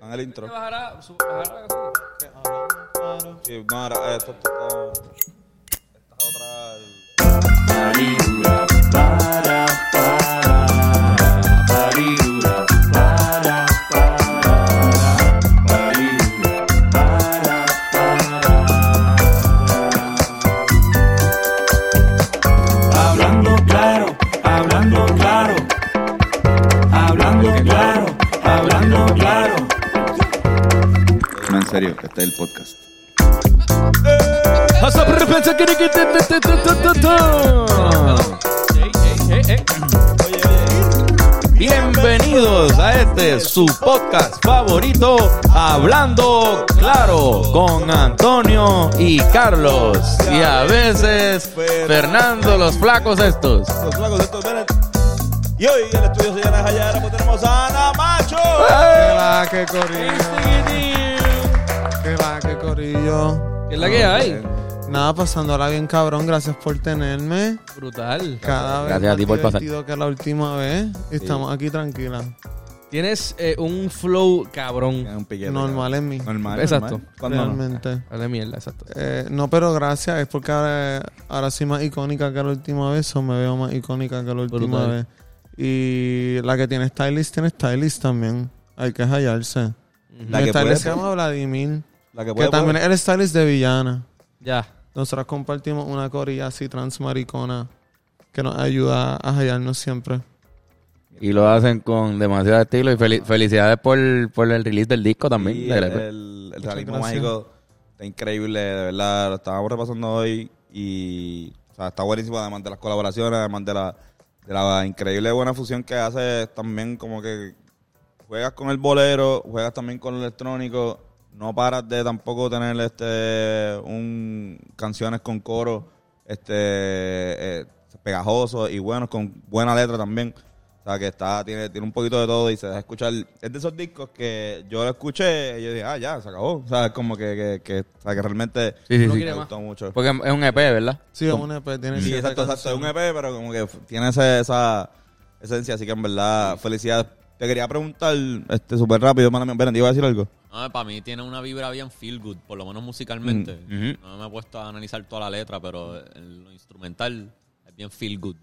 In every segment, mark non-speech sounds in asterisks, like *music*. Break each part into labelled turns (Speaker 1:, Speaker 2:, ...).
Speaker 1: Está en el intro.
Speaker 2: Bajará, su- bajará así.
Speaker 1: Sí, no, ahora, esto está. Esta es otra.
Speaker 3: Hablando
Speaker 1: No, en serio, este es el podcast.
Speaker 4: Bienvenidos a este su podcast favorito, Hablando Claro, con Antonio y Carlos. Y a veces Fernando, los flacos estos.
Speaker 1: Los flacos estos Bennett. Y hoy el estudio se llena de Jayara, pues tenemos a Ana Macho.
Speaker 5: Que va, corillo. Que va, que corillo.
Speaker 2: ¿Qué es la que hay?
Speaker 5: Nada, pasándola bien cabrón. Gracias por tenerme.
Speaker 2: Brutal.
Speaker 5: Cada vez
Speaker 4: Gracias a
Speaker 5: más
Speaker 4: ti por pasar.
Speaker 5: que la última vez. Y estamos aquí tranquilas.
Speaker 2: Tienes eh, un flow cabrón.
Speaker 1: Un piquete,
Speaker 5: Normal en mí.
Speaker 1: Normal.
Speaker 2: Exacto.
Speaker 1: normal. ¿Cuándo no?
Speaker 5: Realmente.
Speaker 2: Dale mierda, exacto.
Speaker 5: Eh, no, pero gracias. Es porque ahora, ahora soy más icónica que la última vez. O me veo más icónica que la última
Speaker 2: Brutal.
Speaker 5: vez. Y la que tiene stylist tiene stylist también. Hay que hallarse.
Speaker 1: La
Speaker 5: Mi
Speaker 1: que
Speaker 5: stylist
Speaker 1: puede
Speaker 5: se llama Vladimir.
Speaker 1: La que
Speaker 5: también es el stylist de Villana.
Speaker 2: Ya.
Speaker 5: Nosotros compartimos una corilla así transmaricona que nos ayuda a hallarnos siempre.
Speaker 4: Y lo hacen con demasiado estilo y fel- felicidades por, por el release del disco también.
Speaker 1: El, el, el realismo mágico está increíble, de verdad. Lo estábamos repasando hoy y o sea, está buenísimo, además de las colaboraciones, además de la, de la increíble buena fusión que hace también como que juegas con el bolero, juegas también con el electrónico, no paras de tampoco tener este un canciones con coro este eh, pegajosos y buenos con buena letra también. O sea, que está, tiene, tiene un poquito de todo y se deja escuchar. Es de esos discos que yo lo escuché y yo dije, ah, ya, se acabó. O sea, es como que, que, que, o sea, que realmente
Speaker 4: Sí, sí,
Speaker 2: No
Speaker 4: sí.
Speaker 2: quiere
Speaker 1: me
Speaker 2: más.
Speaker 1: gustó mucho.
Speaker 4: Porque es un EP, ¿verdad?
Speaker 5: Sí, es un EP, tiene
Speaker 1: Sí, exacto, exacto. Es un. EP, pero como que tiene ese- esa esencia. Así que en verdad, felicidades. Te quería preguntar, este, súper rápido, mala mía. Ven, ¿te iba a decir algo?
Speaker 6: No, para mí tiene una vibra bien feel good, por lo menos musicalmente.
Speaker 4: Mm.
Speaker 6: No me he puesto a analizar toda la letra, pero en lo instrumental es bien feel good.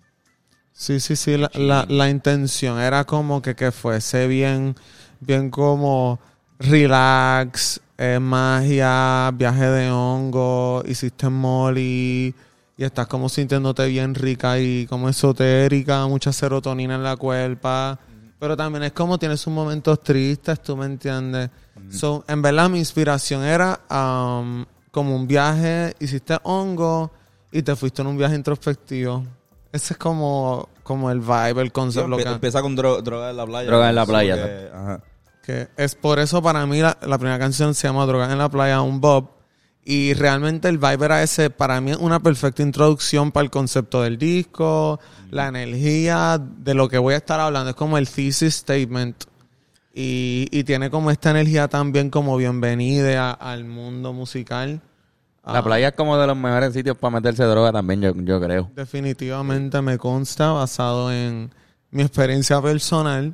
Speaker 5: Sí, sí, sí. La, la, la intención era como que, que fuese bien, bien como relax, eh, magia, viaje de hongo, hiciste molly y estás como sintiéndote bien rica y como esotérica, mucha serotonina en la cuerpa. Pero también es como tienes sus momentos tristes, tú me entiendes. So, en verdad mi inspiración era um, como un viaje, hiciste hongo y te fuiste en un viaje introspectivo. Ese es como, como el vibe, el concepto. lo
Speaker 1: empie-
Speaker 5: que-
Speaker 1: empieza con dro- droga en la playa.
Speaker 4: Droga en la playa,
Speaker 1: que- ajá.
Speaker 5: que es por eso para mí la, la primera canción se llama Drogas en la playa, un Bob. Y realmente el vibe era ese, para mí es una perfecta introducción para el concepto del disco, la energía de lo que voy a estar hablando. Es como el thesis statement. Y, y tiene como esta energía también como bienvenida al mundo musical.
Speaker 4: La
Speaker 5: Ah,
Speaker 4: playa es como de los mejores sitios para meterse droga también, yo, yo creo.
Speaker 5: Definitivamente me consta, basado en mi experiencia personal.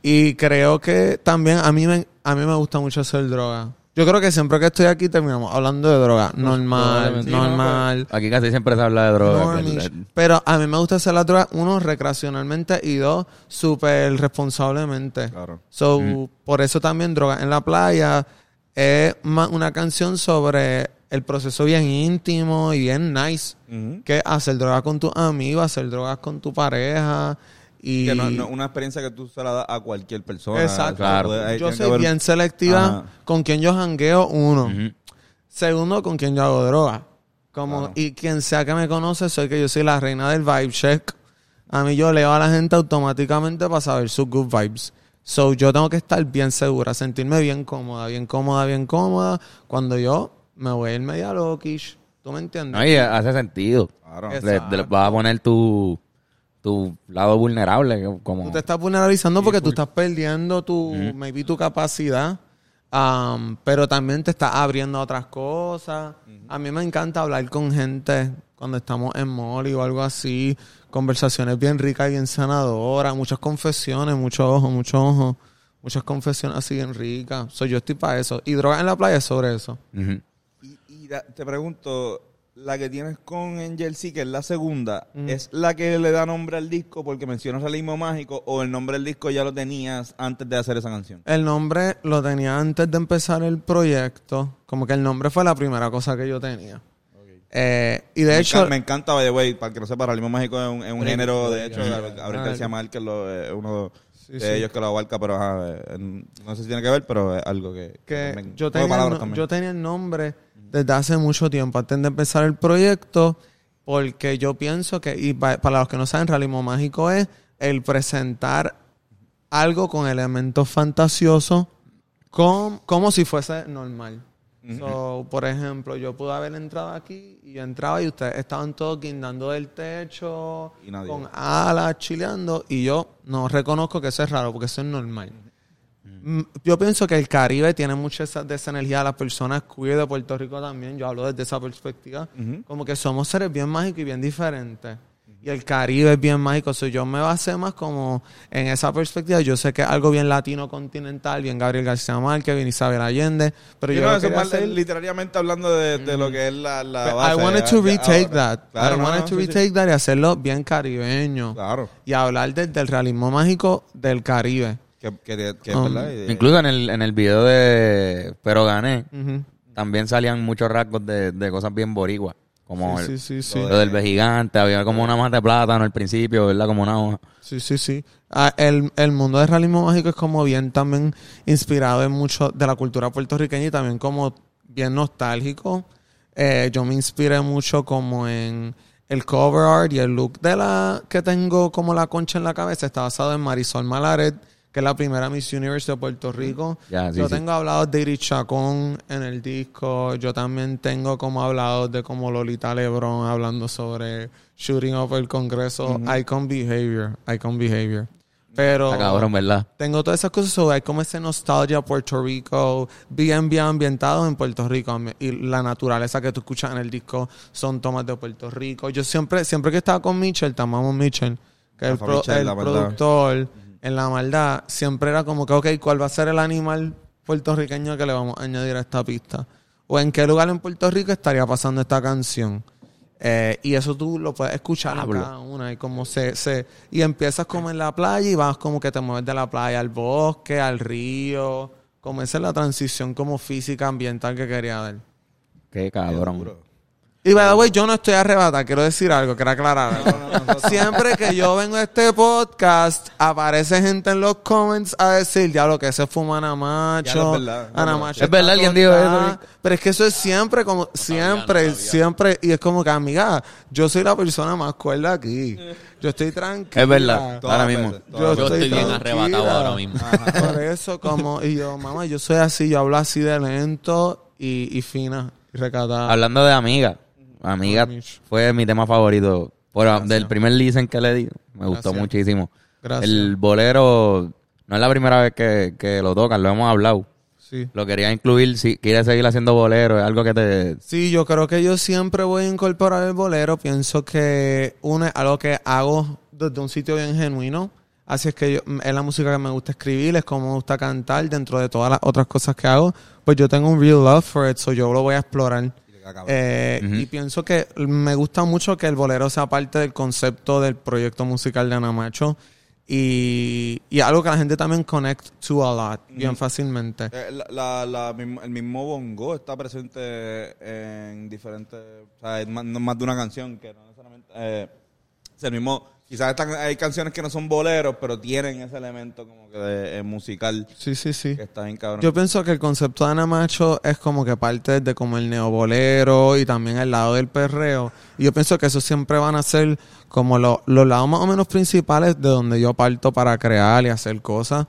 Speaker 5: Y creo que también a mí me, a mí me gusta mucho hacer droga. Yo creo que siempre que estoy aquí terminamos hablando de droga. Normal,
Speaker 2: probablemente.
Speaker 5: normal.
Speaker 4: Aquí casi siempre se habla de droga.
Speaker 5: Pero a mí me gusta hacer la droga, uno, recreacionalmente y dos, súper responsablemente.
Speaker 1: Claro.
Speaker 5: So, por eso también Droga en la Playa es más una canción sobre el proceso bien íntimo y bien nice. Que hacer droga con tus amigos, hacer drogas con tu pareja. Y
Speaker 1: Que no, no es una experiencia que tú se la das a cualquier persona.
Speaker 5: Exacto.
Speaker 4: Claro.
Speaker 5: Yo soy bien selectiva
Speaker 1: Ajá.
Speaker 5: con quien yo jangueo, uno. Segundo, con quien yo hago droga. Como,
Speaker 1: Claro.
Speaker 5: Y quien sea que me conoce, soy que yo soy la reina del vibe check. A mí yo leo a la gente automáticamente para saber sus good vibes. So yo tengo que estar bien segura, sentirme bien cómoda, bien cómoda, bien cómoda. Cuando yo me voy a ir media loquish. ¿Tú me entiendes?
Speaker 4: No, y hace sentido.
Speaker 1: Claro.
Speaker 5: Es-
Speaker 4: Le, le vas a poner tu, tu lado vulnerable. Como,
Speaker 5: Tú te estás vulnerabilizando porque tú estás perdiendo tu, maybe tu capacidad, um, pero también te estás abriendo a otras cosas. A mí me encanta hablar con gente cuando estamos en Molly o algo así, conversaciones bien ricas y bien sanadoras, muchas confesiones, mucho ojo, mucho ojo. muchas confesiones así bien ricas. So, yo estoy para eso. Y drogas en la playa es sobre eso.
Speaker 1: Y, y da- te pregunto, la que tienes con Angel C, que es la segunda, ¿es la que le da nombre al disco porque mencionas realismo mágico o el nombre del disco ya lo tenías antes de hacer esa canción?
Speaker 5: El nombre lo tenía antes de empezar el proyecto. Como que el nombre fue la primera cosa que yo tenía. Eh, y de
Speaker 1: me,
Speaker 5: hecho,
Speaker 1: encan- me encanta, by the way, para que no sepa, realismo mágico es un, es un género, de hecho, Gabriel García Márquez lo- es uno
Speaker 5: Sí,
Speaker 1: de
Speaker 5: sí.
Speaker 1: ellos que lo abarca, pero ajá, eh, no sé si tiene que ver, pero es algo que...
Speaker 5: que
Speaker 1: también-
Speaker 5: yo tenía, no- yo tenía el nombre desde hace mucho tiempo, antes de empezar el proyecto, porque yo pienso que, y pa- para los que no saben, realismo mágico es el presentar algo con elementos fantasiosos com- como si fuese normal. So, por ejemplo, yo pude haber entrado aquí y yo entraba y ustedes estaban todos guindando del techo,
Speaker 1: Y
Speaker 5: con alas, chileando, y yo no reconozco que eso es raro, porque eso es normal. Mm, Yo pienso que el Caribe tiene mucha esa, de esa energía. Las personas queer de Puerto Rico también. Yo hablo desde esa perspectiva. Como que somos seres bien mágicos y bien diferentes. Y el Caribe es bien mágico. So, yo me basé más como en esa perspectiva. Yo sé que es algo bien latino continental, bien Gabriel García Márquez, bien Isabel Allende. Pero
Speaker 1: Sí,
Speaker 5: yo
Speaker 1: no, más
Speaker 5: hacer-
Speaker 1: literariamente hablando de, de lo que es la, la
Speaker 5: But
Speaker 1: base.
Speaker 5: I wanted to retake
Speaker 1: ahora.
Speaker 5: that.
Speaker 1: Claro,
Speaker 5: I wanted
Speaker 1: no,
Speaker 5: to
Speaker 1: sí, sí.
Speaker 5: retake that y hacerlo bien caribeño.
Speaker 1: Claro,
Speaker 5: Y hablar de- del realismo mágico del Caribe.
Speaker 1: Que, que, que
Speaker 5: Um,
Speaker 4: Incluso en el, en el video de Pero Gané, también salían muchos rasgos de, de cosas bien boricuas. Como
Speaker 5: Sí,
Speaker 4: el-
Speaker 5: sí, sí,
Speaker 4: lo del gigante, había como una mata de plátano al principio, ¿verdad? Como una hoja.
Speaker 5: Sí, sí, sí. Ah, el, el mundo del realismo mágico es como bien también inspirado en mucho de la cultura puertorriqueña y también como bien nostálgico. Eh, yo me inspiré mucho como en el cover art y el look de la que tengo como la concha en la cabeza. Está basado en Marisol Malaret, que es la primera Miss Universe de Puerto Rico.
Speaker 4: Sí,
Speaker 5: yo
Speaker 4: sí.
Speaker 5: tengo hablados de Iris Chacón en el disco. Yo también tengo como hablados de como Lolita Lebron hablando sobre shooting up el Congreso. Icon Behavior. Icon Behavior. Pero
Speaker 4: Está cabrón, ¿verdad?
Speaker 5: tengo todas esas cosas sobre hay como esa nostalgia Puerto Rico, bien, bien ambientado en Puerto Rico. Y la naturaleza que tú escuchas en el disco son tomas de Puerto Rico. Yo siempre, siempre que estaba con Mitchell, te amamos Mitchell, que es el, pro- el productor en la maldad, siempre era como que, ok, ¿cuál va a ser el animal puertorriqueño que le vamos a añadir a esta pista? ¿O en qué lugar en Puerto Rico estaría pasando esta canción? Eh, y eso tú lo puedes escuchar en
Speaker 4: Pablo.
Speaker 5: cada una y como se, se y empiezas como en la playa y vas como que te mueves de la playa al bosque, al río, como esa es la transición como física ambiental que quería dar.
Speaker 4: Qué cabrón.
Speaker 5: Y by the way, yo no estoy arrebatada, quiero decir algo, quiero aclarar. algo. Siempre que yo vengo a este podcast, aparece gente en los comments a decir, ya lo que se fuma Ana Macho.
Speaker 1: Ya, es verdad, es
Speaker 5: Ana
Speaker 1: verdad.
Speaker 5: Macho
Speaker 4: Es verdad, alguien dijo eso,
Speaker 5: cortada".
Speaker 4: Rick.
Speaker 5: Pero es que eso es siempre como, siempre,
Speaker 6: no sabía.
Speaker 5: siempre, y es como que, amiga, yo soy la persona más cuerda aquí. Yo estoy tranquila.
Speaker 4: Es verdad.
Speaker 1: Todas
Speaker 4: Ahora mismo.
Speaker 1: veces,
Speaker 5: Yo, estoy,
Speaker 6: estoy bien arrebatado ahora mismo.
Speaker 5: Por eso, como, y yo, mamá, yo soy así, yo hablo así de lento y, y fina y recatada.
Speaker 4: Hablando de amiga, amiga fue mi tema favorito. Por, del primer listen que le di, me gustó
Speaker 5: Gracias.
Speaker 4: muchísimo.
Speaker 5: Gracias.
Speaker 4: El bolero no es la primera vez que, que lo tocan, lo hemos hablado.
Speaker 5: Sí.
Speaker 4: Lo quería incluir, si quieres seguir haciendo bolero, es algo que te...
Speaker 5: Sí, yo creo que yo siempre voy a incorporar el bolero. Pienso que uno es algo que hago desde un sitio bien genuino. Así es que yo, es la música que me gusta escribir, es como me gusta cantar dentro de todas las otras cosas que hago. Pues yo tengo un real love for it, so yo lo voy a explorar. Eh, Y pienso que me gusta mucho que el bolero sea parte del concepto del proyecto musical de Ana Macho. Y, y algo que la gente también connect to a lot, bien fácilmente.
Speaker 1: Eh, la, la- la el mismo bongo está presente en diferentes, o sea, es más, no más de una canción que no necesariamente, eh, es el mismo, quizás están, hay canciones que no son boleros, pero tienen ese elemento como que de, eh, musical
Speaker 5: Sí, sí, sí.
Speaker 1: que está bien cabrón.
Speaker 5: Yo pienso que el concepto de Ana Macho es como que parte de como el neobolero y también el lado del perreo. Y yo pienso que eso siempre van a ser como lo- los lados más o menos principales de donde yo parto para crear y hacer cosas.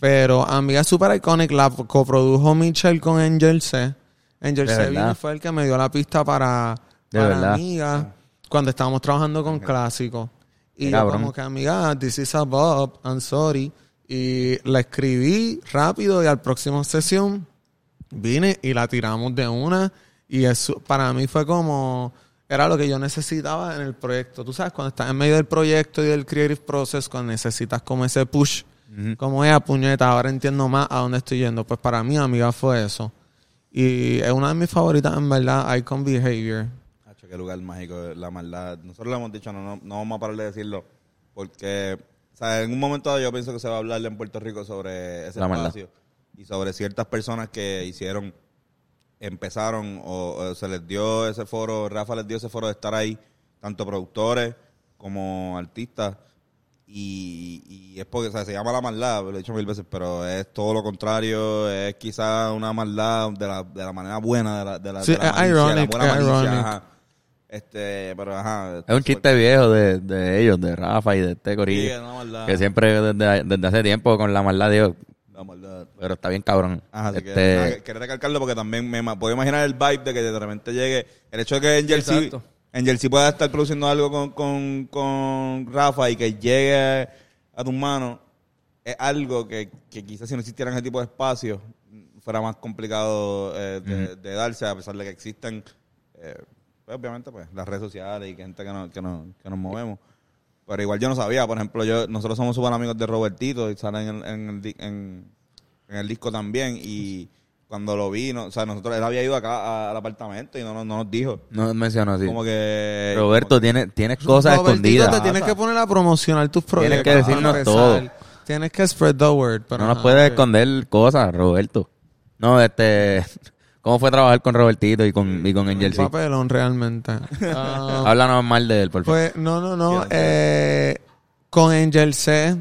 Speaker 5: Pero Amiga Super Iconic la coprodujo Mitchell con Angel C. Angel
Speaker 4: De
Speaker 5: C vino fue el que me dio la pista para,
Speaker 4: De
Speaker 5: para
Speaker 4: verdad.
Speaker 5: Amiga cuando estábamos trabajando con Clásico. Y yo como que amiga, this is a Bob, I'm sorry. Y la escribí rápido y al próximo sesión vine y la tiramos de una. Y eso para mí fue como, era lo que yo necesitaba en el proyecto. Tú sabes, cuando estás en medio del proyecto y del creative process, cuando necesitas como ese push Como ella, puñeta, ahora entiendo más a dónde estoy yendo. Pues para mí, amiga, fue eso. Y es una de mis favoritas, en verdad, Icon Behavior.
Speaker 1: Qué lugar mágico, la maldad. Nosotros lo hemos dicho, no, no, no vamos a parar de decirlo. Porque, o sea, en un momento dado yo pienso que se va a hablar en Puerto Rico sobre ese
Speaker 4: La maldad.
Speaker 1: espacio y sobre ciertas personas que hicieron, empezaron o, o se les dio ese foro, Rafa les dio ese foro de estar ahí, tanto productores como artistas. Y, y es porque o sea, se llama la maldad, lo he dicho mil veces, pero es todo lo contrario, es quizá una maldad de la, de la manera buena, de la, de la,
Speaker 5: Sí,
Speaker 1: de la
Speaker 5: es
Speaker 1: malicia,
Speaker 5: ironic,
Speaker 1: la buena malicia, ajá. Este, pero ajá.
Speaker 4: Es un chiste viejo de, de ellos, de Rafa y de este
Speaker 1: Sí,
Speaker 4: corillo.
Speaker 1: es una maldad.
Speaker 4: que siempre desde, desde hace tiempo con la maldad, digo,
Speaker 1: La maldad.
Speaker 4: pero está bien cabrón.
Speaker 1: Ajá, así que,
Speaker 4: Este,
Speaker 1: nada, que- quería recalcarlo porque también me puedo imaginar el vibe de que de repente llegue. El hecho de que sí. Angel sí pueda estar produciendo algo con, con, con Rafa y que llegue a tus manos es algo que, que quizás si no existieran ese tipo de espacios fuera más complicado eh, de, de darse, a pesar de que existen, eh, obviamente, pues las redes sociales y que gente que, nos que, nos que nos movemos. Pero igual yo no sabía, por ejemplo, yo nosotros somos súper amigos de Robertito y salen en, en el, en, en el disco también y cuando lo vi, no, o sea, nosotros él había ido acá a- al apartamento y no, nos- no nos dijo.
Speaker 4: no mencionó así.
Speaker 1: Como que
Speaker 4: Roberto, tiene, tienes cosas
Speaker 5: Robertito,
Speaker 4: escondidas.
Speaker 5: te tienes que poner a promocionar tus proyectos.
Speaker 4: que decirnos todo.
Speaker 5: Tienes que spread the word. Pero
Speaker 4: no nos puedes esconder cosas, Roberto. No, este... ¿Cómo fue trabajar con Robertito y con, y con Angel? Sí.
Speaker 5: Papelón, realmente. Ah, *laughs*
Speaker 4: Háblanos mal de él, por favor.
Speaker 5: Pues, no, no, no. Eh, con Angel C,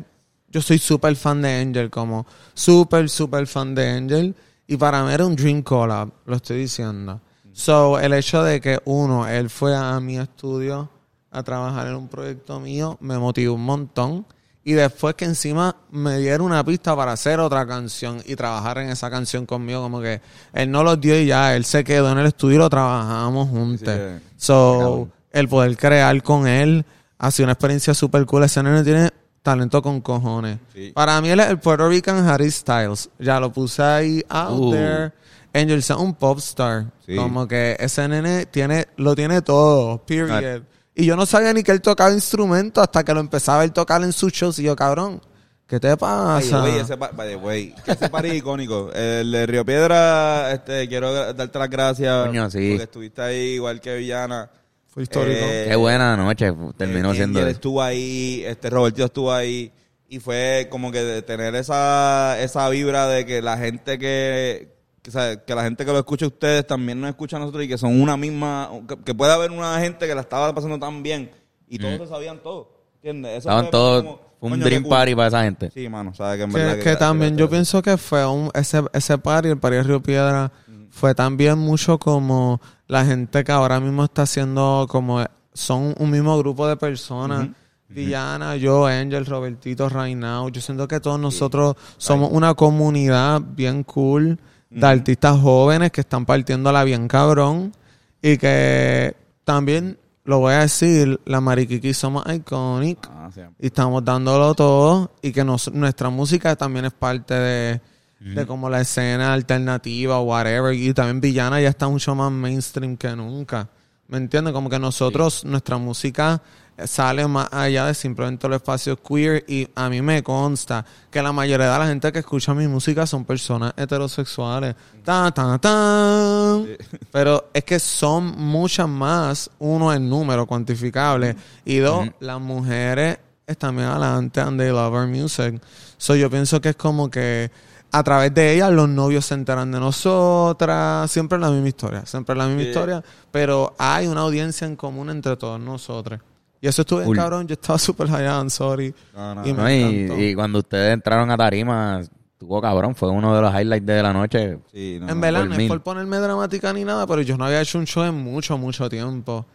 Speaker 5: yo soy súper fan de Angel, como súper, súper fan de Angel. Y para mí era un dream collab, lo estoy diciendo. So, el hecho de que, uno, él fue a mi estudio a trabajar en un proyecto mío, me motivó un montón. Y después que encima me dieron una pista para hacer otra canción y trabajar en esa canción conmigo, como que él no los dio y ya, él se quedó en el estudio y lo trabajamos juntos. So, el poder crear con él ha sido una experiencia súper cool. Ese nene tiene talento con cojones.
Speaker 1: Sí.
Speaker 5: Para mí él es el Puerto Rican Harry Styles. Ya lo puse ahí out
Speaker 4: Uh.
Speaker 5: there. Angel es un pop star.
Speaker 1: Sí.
Speaker 5: Como que ese nene tiene, lo tiene todo. Period. Y yo no sabía ni que él tocaba instrumento hasta que lo empezaba a tocar en sus shows. Y yo, cabrón, ¿qué te
Speaker 1: Ay,
Speaker 5: pasa?
Speaker 1: güey, ese, pa- by the way, que ese party icónico. El de Río Piedra, este, quiero darte las gracias.
Speaker 4: Coño, sí.
Speaker 1: Porque estuviste ahí igual que Villana.
Speaker 5: Fue histórico.
Speaker 1: Eh,
Speaker 4: Qué buena noche terminó
Speaker 1: eh,
Speaker 4: siendo
Speaker 1: Angel
Speaker 4: eso.
Speaker 1: estuvo ahí, este Roberto estuvo ahí. Y fue como que de tener esa, esa vibra de que la gente que, que, que la gente que lo escucha a ustedes también nos escucha a nosotros y que son una misma, que, que puede haber una gente que la estaba pasando tan bien y todos se sabían todo. ¿Entiendes? Eso
Speaker 4: Estaban
Speaker 1: fue
Speaker 4: todos...
Speaker 1: como,
Speaker 4: un
Speaker 1: coño,
Speaker 4: dream
Speaker 1: qué cool.
Speaker 4: party para esa gente.
Speaker 1: Sí, mano, sabes que en
Speaker 5: Que,
Speaker 1: verdad
Speaker 5: que también yo
Speaker 1: que-
Speaker 5: pienso que fue un, ese, ese party, el party de Río Piedra, fue también mucho como la gente que ahora mismo está haciendo como son un mismo grupo de personas. Villana, yo, Angel, Robertito, Right Now. Yo siento que todos nosotros somos una comunidad bien cool de artistas jóvenes que están partiéndola bien cabrón y que también, lo voy a decir, la Mariquiqui somos iconic
Speaker 1: Ah,
Speaker 5: y estamos dándolo todo y que nos- nuestra música también es parte de, de como la escena alternativa o whatever y también Villana ya está mucho más mainstream que nunca ¿me entiendes? como que nosotros nuestra música sale más allá de simplemente los espacios queer y a mí me consta que la mayoría de la gente que escucha mi música son personas heterosexuales. Ta, ta, ta. *laughs* pero es que son muchas más uno en número cuantificable. Y dos las mujeres están bien adelante and they love our music. So yo pienso que es como que a través de ellas los novios se enteran de nosotras. Siempre es la misma historia siempre es la misma historia pero hay una audiencia en común entre todos nosotros y eso estuvo bien
Speaker 4: Cool.
Speaker 5: cabrón yo estaba súper high sorry
Speaker 1: No, no,
Speaker 5: Y
Speaker 1: no.
Speaker 4: y, y cuando ustedes entraron a Tarima, tuvo cabrón, fue uno de los highlights de la noche.
Speaker 1: Sí, no,
Speaker 5: en verdad, no es por ponerme dramática ni nada, pero yo no había hecho un show en mucho, mucho tiempo.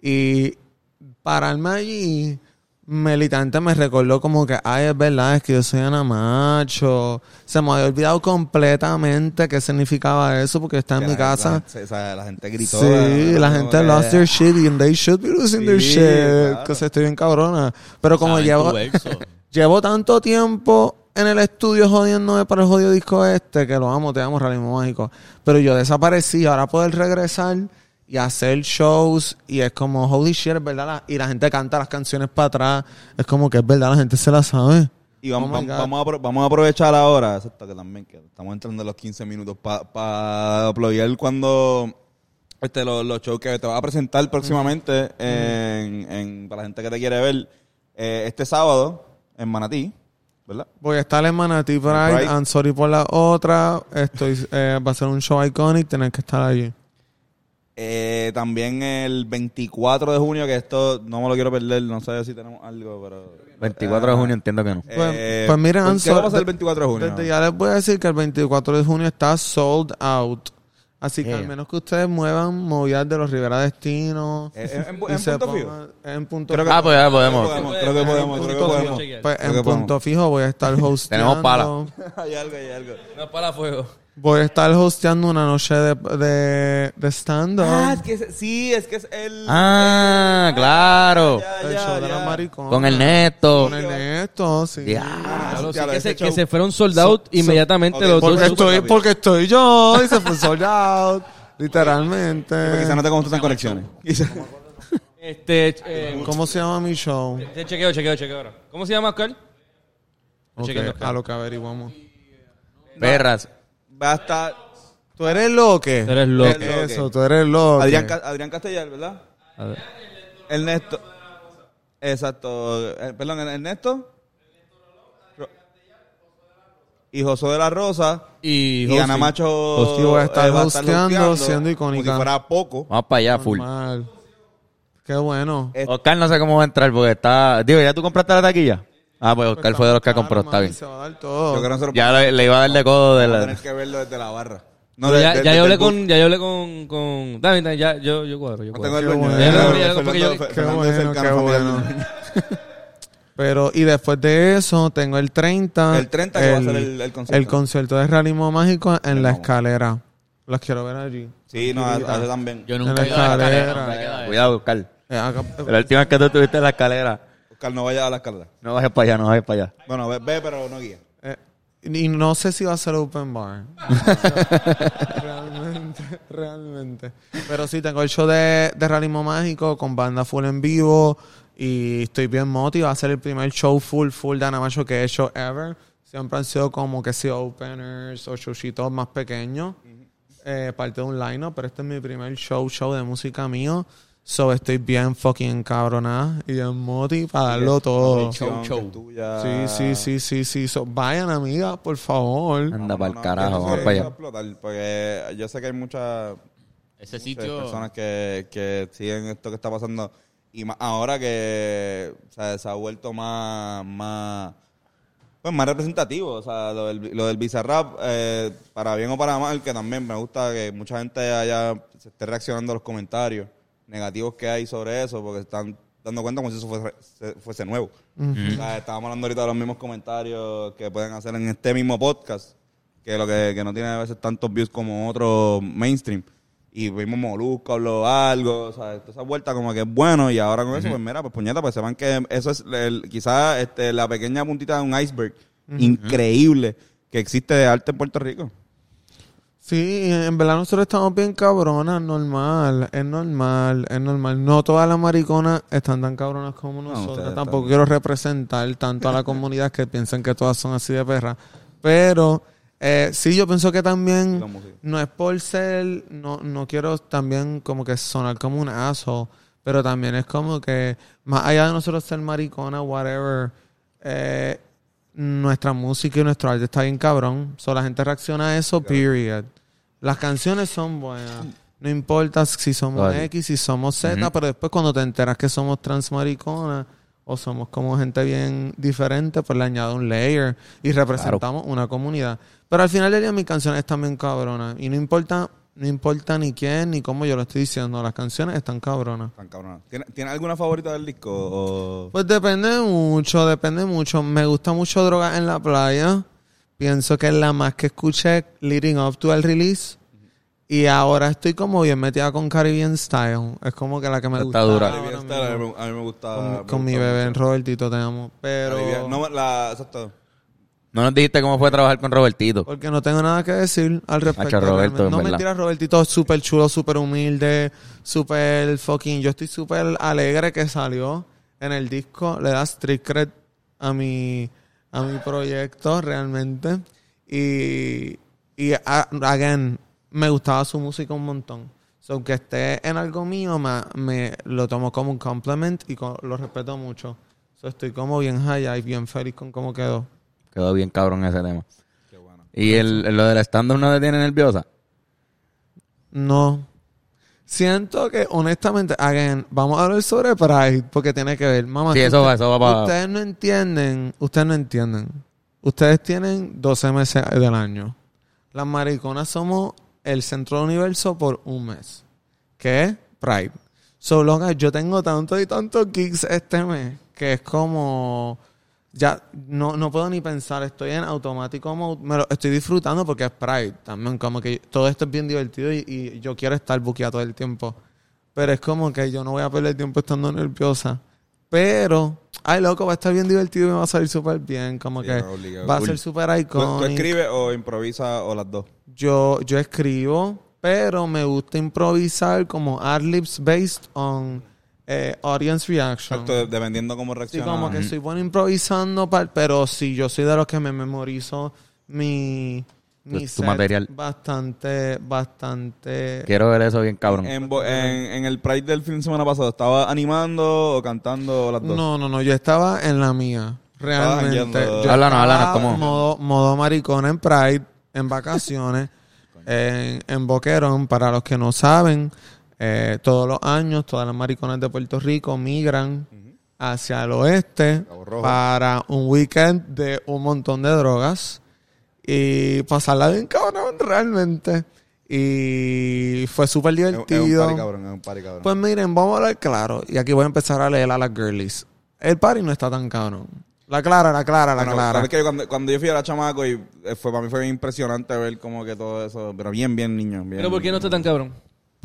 Speaker 5: Y pararme allí, Melitante me recordó como que, ay, es verdad, es que yo soy Ana Macho. Se me había olvidado completamente qué significaba eso, porque está en
Speaker 1: Que
Speaker 5: mi
Speaker 1: la-
Speaker 5: casa.
Speaker 1: La, o sea, la gente gritó.
Speaker 5: Sí, la gente lost their shit and they should be losing their shit.
Speaker 1: claro.
Speaker 5: Que se estoy bien cabrona. Pero como llevo, *laughs* llevo tanto tiempo en el estudio jodiéndome para el jodido disco este, que lo amo, te amo, Realismo Mágico. Pero yo desaparecí, ahora poder regresar y hacer shows y es como, holy shit, es verdad, la- y la gente canta las canciones para atrás, es como que es verdad, la gente se la sabe.
Speaker 1: Y vamos,
Speaker 5: Oh
Speaker 1: vamos, a, vamos a aprovechar ahora, exacto, que también que estamos entrando en los 15 minutos para pa uploadear cuando este, los, los shows que te vas a presentar próximamente en, en- para la gente que te quiere ver eh, este sábado en Manatí, ¿verdad?
Speaker 5: Voy a estar en Manatee Pride. I'm sorry por la otra. Estoy, eh, va a ser un show iconic. Tener que estar allí.
Speaker 1: Eh, también el 24 de junio, que esto no me lo quiero perder, no sé si tenemos algo, pero...
Speaker 4: 24 de junio entiendo que no.
Speaker 5: Pues,
Speaker 1: Eh,
Speaker 5: pues mira,
Speaker 1: ¿por
Speaker 5: I'm
Speaker 1: ¿qué va a pasar el 24 de junio?
Speaker 5: Desde ya les voy a decir que el 24 de junio está sold out. Así que
Speaker 4: Yeah.
Speaker 5: al menos que ustedes muevan movidas de los Rivera Destino.
Speaker 1: Eh, ¿En, punto fijo?
Speaker 5: En punto
Speaker 1: Creo que-
Speaker 4: Ah, pues ya podemos.
Speaker 1: Creo que podemos, creo que podemos.
Speaker 5: Pues
Speaker 1: Creo
Speaker 5: en
Speaker 1: que podemos.
Speaker 5: punto fijo voy a estar hosteando. *laughs*
Speaker 4: Tenemos pala. *laughs*
Speaker 1: hay algo, hay algo.
Speaker 2: No para fuego.
Speaker 5: Voy a estar hosteando una noche de, de, de stand-up.
Speaker 1: Ah, es que es- sí, es que es el...
Speaker 4: Ah, claro.
Speaker 1: Ya,
Speaker 5: el
Speaker 1: ya,
Speaker 5: show de los maricones.
Speaker 4: Con el neto.
Speaker 5: Con el neto, sí.
Speaker 4: Ya.
Speaker 2: Claro, sí, que, se, que se fueron sold out inmediatamente los
Speaker 1: porque
Speaker 2: dos.
Speaker 5: Estoy, porque estoy yo y se fue sold out. *laughs* Literalmente.
Speaker 1: Porque quizás no te gustan conexiones. Quizás-
Speaker 2: Este, eh,
Speaker 5: ¿Cómo se llama mi show?
Speaker 2: este chequeo, chequeo, chequeo ahora. ¿Cómo se llama, Oscar?
Speaker 5: Ok,
Speaker 2: Chequeando, Oscar.
Speaker 5: a lo que averiguamos.
Speaker 4: Perras.
Speaker 1: Va a estar
Speaker 5: Tú eres lo que.
Speaker 2: Tú eres loco.
Speaker 5: Eso, tú eres lo
Speaker 1: Adrián, Adrián Castellar, ¿verdad?
Speaker 2: A ver.
Speaker 1: Ernesto. Exacto. Eh, perdón, Ernesto. Ro- Y José de la Rosa.
Speaker 2: Y,
Speaker 1: Y. Ana Macho.
Speaker 5: Josi va a estar
Speaker 1: eh,
Speaker 5: hosteando, siendo icónica.
Speaker 1: Como si fuera poco.
Speaker 4: Vamos para allá, full.
Speaker 5: Normal. Qué bueno.
Speaker 1: Eh,
Speaker 4: Oscar no sé cómo va a entrar porque está... Digo, ¿ya tú compraste la taquilla? Ah, pues Oscar fue de los que
Speaker 5: Claro,
Speaker 4: compró, está bien.
Speaker 5: Se va a dar
Speaker 1: Yo
Speaker 5: todo.
Speaker 1: creo que nosotros
Speaker 4: Ya le, le iba a dar de codo de la...
Speaker 1: tener que verlo desde la barra. No,
Speaker 2: Pero
Speaker 1: de-
Speaker 2: ya,
Speaker 1: de-
Speaker 2: ya yo hablé
Speaker 1: el
Speaker 2: con, ya yo hablé con, con, David, David, ya, yo, yo cuadro, yo
Speaker 1: No
Speaker 2: cuadro.
Speaker 1: tengo el dueño.
Speaker 5: Pero, y después de eso, tengo el 30.
Speaker 1: El 30 que va a ser el- el concierto.
Speaker 5: El concierto de Realismo Mágico en la escalera. Los quiero ver allí.
Speaker 1: Sí, no, yo también.
Speaker 6: Yo nunca he ido a la escalera.
Speaker 4: Cuidado, Oscar. La última vez que tú estuviste en la escalera,
Speaker 1: Oscar, no vaya a la escalera.
Speaker 4: no bajes para allá, no bajes para allá.
Speaker 1: Bueno, ve, ve, pero no guía.
Speaker 5: eh, y no sé si va a ser open bar. *laughs* realmente, realmente. Pero sí, tengo el show de, de Realismo Mágico con banda full en vivo. Y estoy bien motivado. Va a ser el primer show full, full de Anamacho que he hecho ever. Siempre han sido como que si openers o showcitos más pequeños. eh, parte de un line pero este es mi primer show, show de música mío. So estoy bien fucking cabronada y bien moti para darlo todo.
Speaker 1: Show,
Speaker 6: show.
Speaker 1: Tuya.
Speaker 5: Sí, sí, sí, sí, sí. So, vayan, amiga, por favor.
Speaker 4: Anda para el carajo, vamos para allá.
Speaker 1: explotar, porque yo sé que hay muchas
Speaker 6: Ese
Speaker 1: muchas
Speaker 6: sitio.
Speaker 1: personas que, que siguen esto que está pasando y más ahora que o sea, se ha vuelto más más pues más representativo o sea lo del, lo del Bizarrap eh, para bien o para mal que también me gusta que mucha gente haya se esté reaccionando a los comentarios negativos que hay sobre eso porque están dando cuenta como si eso fuese, se- fuese nuevo O sea, estábamos hablando ahorita de los mismos comentarios que pueden hacer en este mismo podcast que lo que, que no tiene a veces tantos views como otro mainstream. Y vimos Molusco, habló algo, o sea, toda esa vuelta como que es bueno. Y ahora con eso, pues mira, pues puñeta, pues sepan que eso es quizás este, la pequeña puntita de un iceberg increíble que existe de arte en Puerto Rico.
Speaker 5: Sí, en verdad nosotros estamos bien cabronas, normal, es normal, es normal. No todas las mariconas están tan cabronas como nosotros. Tampoco quiero representar tanto a la *laughs* comunidad que piensan que todas son así de perras. Pero eh, sí, yo pienso que también no es por ser, no, no quiero también como que sonar como un aso, pero también es como que más allá de nosotros ser maricona, whatever, eh, nuestra música y nuestro arte está bien cabrón. So, la gente reacciona a eso, period. Las canciones son buenas. No importa si somos. X, si somos Z, pero después cuando te enteras que somos trans mariconas o somos como gente bien diferente, pues le añado un layer y representamos una comunidad. Pero al final del día mis canciones están bien cabronas. Y no importa, no importa ni quién ni cómo yo lo estoy diciendo, las canciones están cabronas.
Speaker 1: Tan cabrona. ¿Tiene, ¿tiene alguna favorita del disco? O...
Speaker 5: Pues depende mucho, depende mucho. Me gusta mucho Droga en la playa. Pienso que es la más que escuché leading up to el release. Y ahora estoy como bien metida con Caribbean Style. Es como que la que me
Speaker 4: Está
Speaker 5: gusta.
Speaker 4: dura.
Speaker 5: ahora
Speaker 1: Caribbean. Style, a mí me- gusta.
Speaker 5: Con,
Speaker 1: me
Speaker 5: con mi bebé,
Speaker 1: mucho.
Speaker 5: Robertito, te amo. Pero...
Speaker 1: Caribbean- No, la, exacto.
Speaker 4: No nos dijiste cómo fue trabajar con Robertito.
Speaker 5: Porque no tengo nada que decir al respecto.
Speaker 4: Roberto,
Speaker 5: no
Speaker 4: verdad.
Speaker 5: mentira, Robertito es súper chulo, súper humilde, súper fucking. Yo estoy súper alegre que salió en el disco. Le das street cred a mi, a mi proyecto realmente. Y, y a- again, me gustaba su música un montón. So, aunque esté en algo mío, me, me lo tomo como un compliment y lo respeto mucho. So, estoy como bien high y bien feliz con cómo quedó.
Speaker 4: Quedó bien cabrón ese tema.
Speaker 1: Qué bueno.
Speaker 4: ¿Y el, lo del stand-up no te tiene nerviosa?
Speaker 5: No. Siento que, honestamente, again, vamos a hablar sobre Pride porque tiene que ver. Mamá,
Speaker 4: Sí,
Speaker 5: que
Speaker 4: eso va- eso va pa-
Speaker 5: Ustedes no entienden, ustedes no entienden. Ustedes tienen 12 meses del año. Las mariconas somos el centro del universo por un mes. ¿Qué es? Pride. So, loca, yo tengo tantos y tantos gigs este mes que es como... Ya no, no puedo ni pensar, estoy en automático mode, me lo estoy disfrutando porque es Pride también, como que todo esto es bien divertido y, y yo quiero estar buqueado todo el tiempo. Pero es como que yo no voy a perder tiempo estando nerviosa. Pero, ay loco, va a estar bien divertido y me va a salir súper bien, como
Speaker 1: Sí,
Speaker 5: que
Speaker 1: no,
Speaker 5: va a ser súper
Speaker 1: ¿Tú,
Speaker 5: icónico.
Speaker 1: tú escribes o improvisas o las dos?
Speaker 5: Yo, yo escribo, pero me gusta improvisar como ad-libs based on eh, audience reaction.
Speaker 1: Exacto, dependiendo cómo
Speaker 5: Sí,
Speaker 1: reacciona.
Speaker 5: como que soy bueno improvisando, pero sí, yo soy de los que me memorizo mi, mi
Speaker 4: Tu- material.
Speaker 5: bastante, bastante...
Speaker 4: Quiero ver eso bien cabrón.
Speaker 1: En, bo- en, en el Pride del fin de semana pasado, ¿estaba animando o cantando las dos?
Speaker 5: No, no, no, yo estaba en la mía, realmente. Yo
Speaker 4: Háblanos, háblanos, ¿cómo?
Speaker 5: Modo, modo maricón en Pride, en vacaciones, *laughs* en, en Boquerón, para los que no saben, eh, todos los años, todas las mariconas de Puerto Rico migran hacia el oeste para un weekend de un montón de drogas y pasarla bien cabrón realmente. Y fue súper
Speaker 1: Es, es un
Speaker 5: divertido.
Speaker 1: party cabrón, es un party cabrón.
Speaker 5: Pues miren, vamos a hablar claro. Y aquí voy a empezar a leer a las girlies. El party no está tan cabrón. La clara, la clara, la
Speaker 1: Bueno,
Speaker 5: clara.
Speaker 1: sabes que cuando, cuando yo fui a la chamaco y eh, fue para mí fue bien impresionante ver como que todo eso, pero bien, bien niño. Bien,
Speaker 2: Pero ¿por qué no está tan cabrón?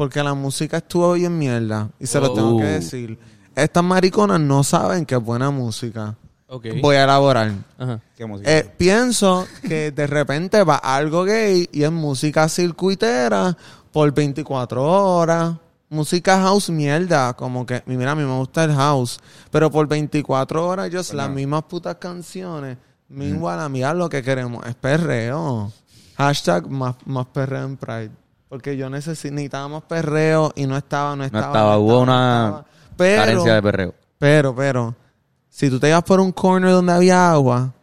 Speaker 5: Porque la música estuvo bien mierda. Y se lo
Speaker 2: Oh.
Speaker 5: tengo que decir. Estas mariconas no saben que es buena música.
Speaker 2: Ok.
Speaker 5: Voy a elaborar.
Speaker 2: Ajá.
Speaker 1: Qué música.
Speaker 5: Eh, pienso que de repente va algo gay y es música circuitera por 24 horas. Música house mierda, como que, mira, a mí me gusta el house, pero por 24 horas yo las mismas putas canciones. Meanwhile, amiga, lo que queremos es perreo. Hashtag más, más perreo en Pride. Porque yo más perreo y no estaba, no estaba.
Speaker 4: estaba, hubo
Speaker 5: no
Speaker 4: una
Speaker 5: estaba. Pero,
Speaker 4: Carencia de perreo.
Speaker 5: pero, pero, si tú te ibas por un corner donde había agua,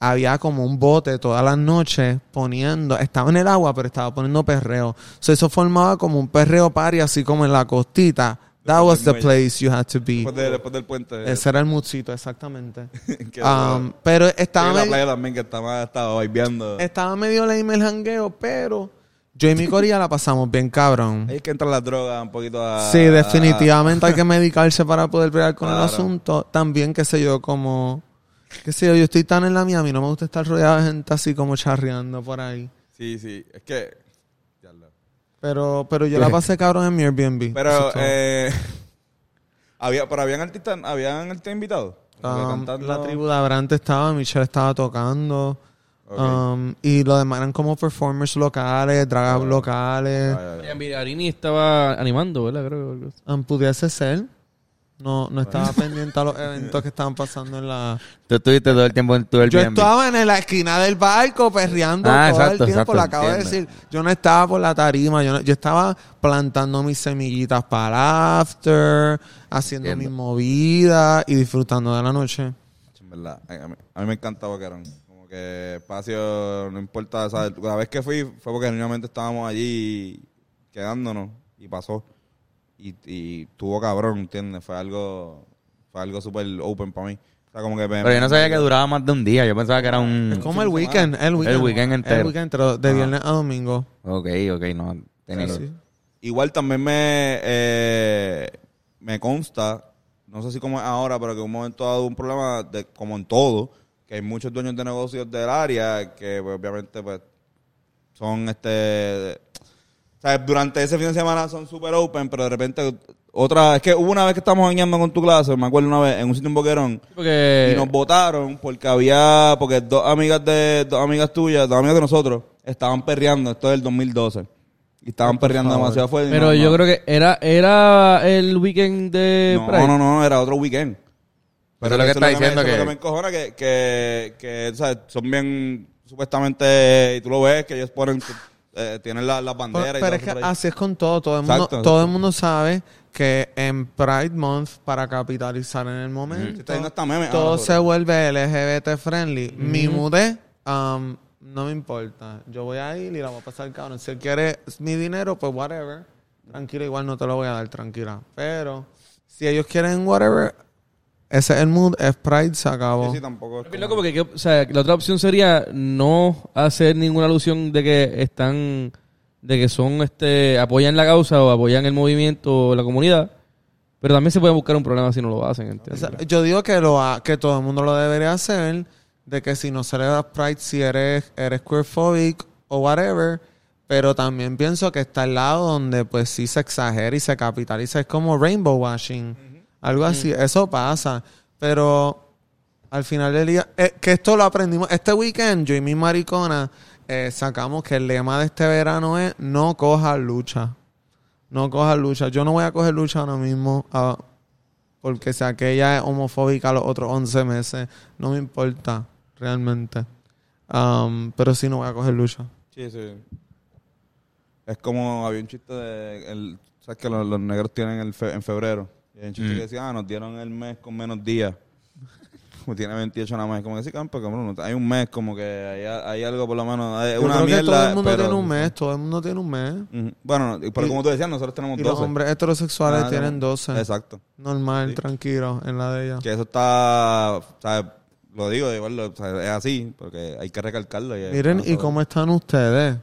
Speaker 5: había como un bote todas las noches poniendo, estaba en el agua, pero estaba poniendo perreo. So, eso formaba como un perreo party, así como en la costita. That was the place you had to be.
Speaker 1: después, de- después del puente.
Speaker 5: Ese era el muchito, exactamente. *laughs* Um, pero
Speaker 1: Sí,
Speaker 5: estaba,
Speaker 1: la
Speaker 5: medio,
Speaker 1: playa también que estaba, estaba vibeando.
Speaker 5: estaba medio lame el jangueo, pero yo y mi corilla la pasamos bien cabrón.
Speaker 1: Es que entran las drogas un poquito a...
Speaker 5: Sí, definitivamente hay que *laughs* medicarse para poder bregar con el asunto. También, qué sé yo, como... Qué sé yo, yo estoy tan en la mía, a mí no me gusta estar rodeado de gente así como charreando por ahí.
Speaker 1: Sí, sí. Es que...
Speaker 5: Pero, pero yo la *laughs* pasé cabrón en mi Airbnb.
Speaker 1: Pero, eh... *laughs* había, pero habían artistas, habían artistas invitados.
Speaker 5: Um. La tribu de Abrante estaba, Michelle estaba tocando. Um, y lo demás eran como performers locales, dragas locales.
Speaker 2: Mira, Arini estaba animando, ¿verdad? Creo que
Speaker 5: Um, pudiese ser. No, no estaba pendiente a los eventos que estaban pasando en la...
Speaker 4: Tú estuviste todo el tiempo en tu
Speaker 5: Yo estaba en la esquina del barco perreando
Speaker 4: Ah,
Speaker 5: todo
Speaker 4: exacto,
Speaker 5: el tiempo,
Speaker 4: exacto,
Speaker 5: lo acabo de decir. Yo no estaba por la tarima, yo, no- yo estaba plantando mis semillitas para el after, haciendo
Speaker 4: Entiendo.
Speaker 5: mis movidas y disfrutando de la noche.
Speaker 1: En verdad, a mí, a mí me encanta Boquerón. Como que espacio, no importa, ¿sabes? La vez que fui fue porque genuinamente estábamos allí quedándonos y pasó. Y, y tuvo cabrón, ¿entiendes? Fue algo, fue algo súper open para mí. O sea, como que me-
Speaker 4: Pero yo no sabía que duraba más de un día. Yo pensaba que era un...
Speaker 5: Es como el weekend, el weekend.
Speaker 4: El weekend entero.
Speaker 5: El weekend entero, de viernes a domingo.
Speaker 4: Ok, ok, no. Tenía...
Speaker 5: Sí.
Speaker 1: Igual también me, eh, me consta, no sé si como es ahora, pero que en un momento dado hubo un problema, de, como en todo, que hay muchos dueños de negocios del área que pues, obviamente pues son este... O sea, durante ese fin de semana son super open, pero de repente otra... Es que hubo una vez que estábamos bañando con tu clase, me acuerdo una vez, en un sitio en Boquerón,
Speaker 2: Porque...
Speaker 1: y nos votaron porque había, porque dos amigas de, dos amigas tuyas, dos amigas de nosotros, estaban perreando, esto es del 2012. Y estaban perreando demasiado fuerte.
Speaker 2: Pero
Speaker 1: no-
Speaker 2: yo
Speaker 1: no.
Speaker 2: creo que era, era el weekend de
Speaker 1: No,
Speaker 2: Pride.
Speaker 1: no, no, era otro weekend.
Speaker 4: Eso es lo que está diciendo que-
Speaker 1: lo que me encojona, que, que, que, o sea, son bien, supuestamente, y tú lo ves, que ellos ponen, eh, tienen la- las
Speaker 5: Pero,
Speaker 1: banderas y
Speaker 5: pero
Speaker 1: todo
Speaker 5: es que así es con todo. Todo el mundo,
Speaker 1: Exacto,
Speaker 5: todo el mundo sabe que en Pride Month, para capitalizar en el momento,
Speaker 1: Está viendo hasta memes
Speaker 5: todo se
Speaker 1: sobre-
Speaker 5: vuelve LGBT friendly. Mi mudé, um, no me importa. Yo voy a ir y la voy a pasar cabrón. Si él quiere mi dinero, pues whatever. Tranquila, igual no te lo voy a dar, tranquila. Pero si ellos quieren whatever, ese es el mood, es Pride, se acabó.
Speaker 1: Sí, sí, tampoco es como-
Speaker 2: loco, porque, que- o sea, la otra opción sería no hacer ninguna alusión de que están, de que son, este, apoyan la causa o apoyan el movimiento o la comunidad, pero también se puede buscar un problema si no lo hacen,
Speaker 5: O
Speaker 2: ¿entiendes?
Speaker 5: sea, yo digo que lo ha- que todo el mundo lo debería hacer, de que si no celebras Pride, si eres, eres queerphobic o whatever, pero también pienso que está al lado donde pues sí se exagera y se capitaliza, es como rainbow washing, algo así, eso pasa, pero al final del día, eh, que esto lo aprendimos, este weekend yo y mi maricona eh, sacamos que el lema de este verano es no cojas lucha. No cojas lucha. Yo no voy a coger lucha ahora mismo. ah, porque si aquella es homofóbica los otros 11 meses, no me importa realmente. Um, pero sí no voy a coger lucha.
Speaker 1: Sí, sí. Es como había un chiste de. El, ¿Sabes que los, los negros tienen el fe- en febrero? Y hay un chiste
Speaker 4: Mm.
Speaker 1: que decía, ah, nos dieron el mes con menos días. Como *laughs* tiene 28 nada más. Como que sí, campo, cabrón, hay un mes, como que hay, hay algo por lo menos. Hay
Speaker 5: Yo
Speaker 1: una
Speaker 5: creo
Speaker 1: mierda.
Speaker 5: que todo el mundo
Speaker 1: pero-
Speaker 5: tiene un mes, todo el mundo tiene un mes.
Speaker 1: Ujú. Bueno, no, pero
Speaker 5: Y-
Speaker 1: como tú decías, nosotros tenemos
Speaker 5: Y los
Speaker 1: 12.
Speaker 5: hombres heterosexuales
Speaker 1: Ah,
Speaker 5: tienen
Speaker 1: no.
Speaker 5: 12.
Speaker 1: Exacto.
Speaker 5: Normal,
Speaker 1: Sí.
Speaker 5: tranquilo, en la de ella.
Speaker 1: Que eso está. O sea, lo digo, igual, lo- o sea, es así, porque hay que recalcarlo. y-
Speaker 5: Miren, ¿y cómo están ustedes?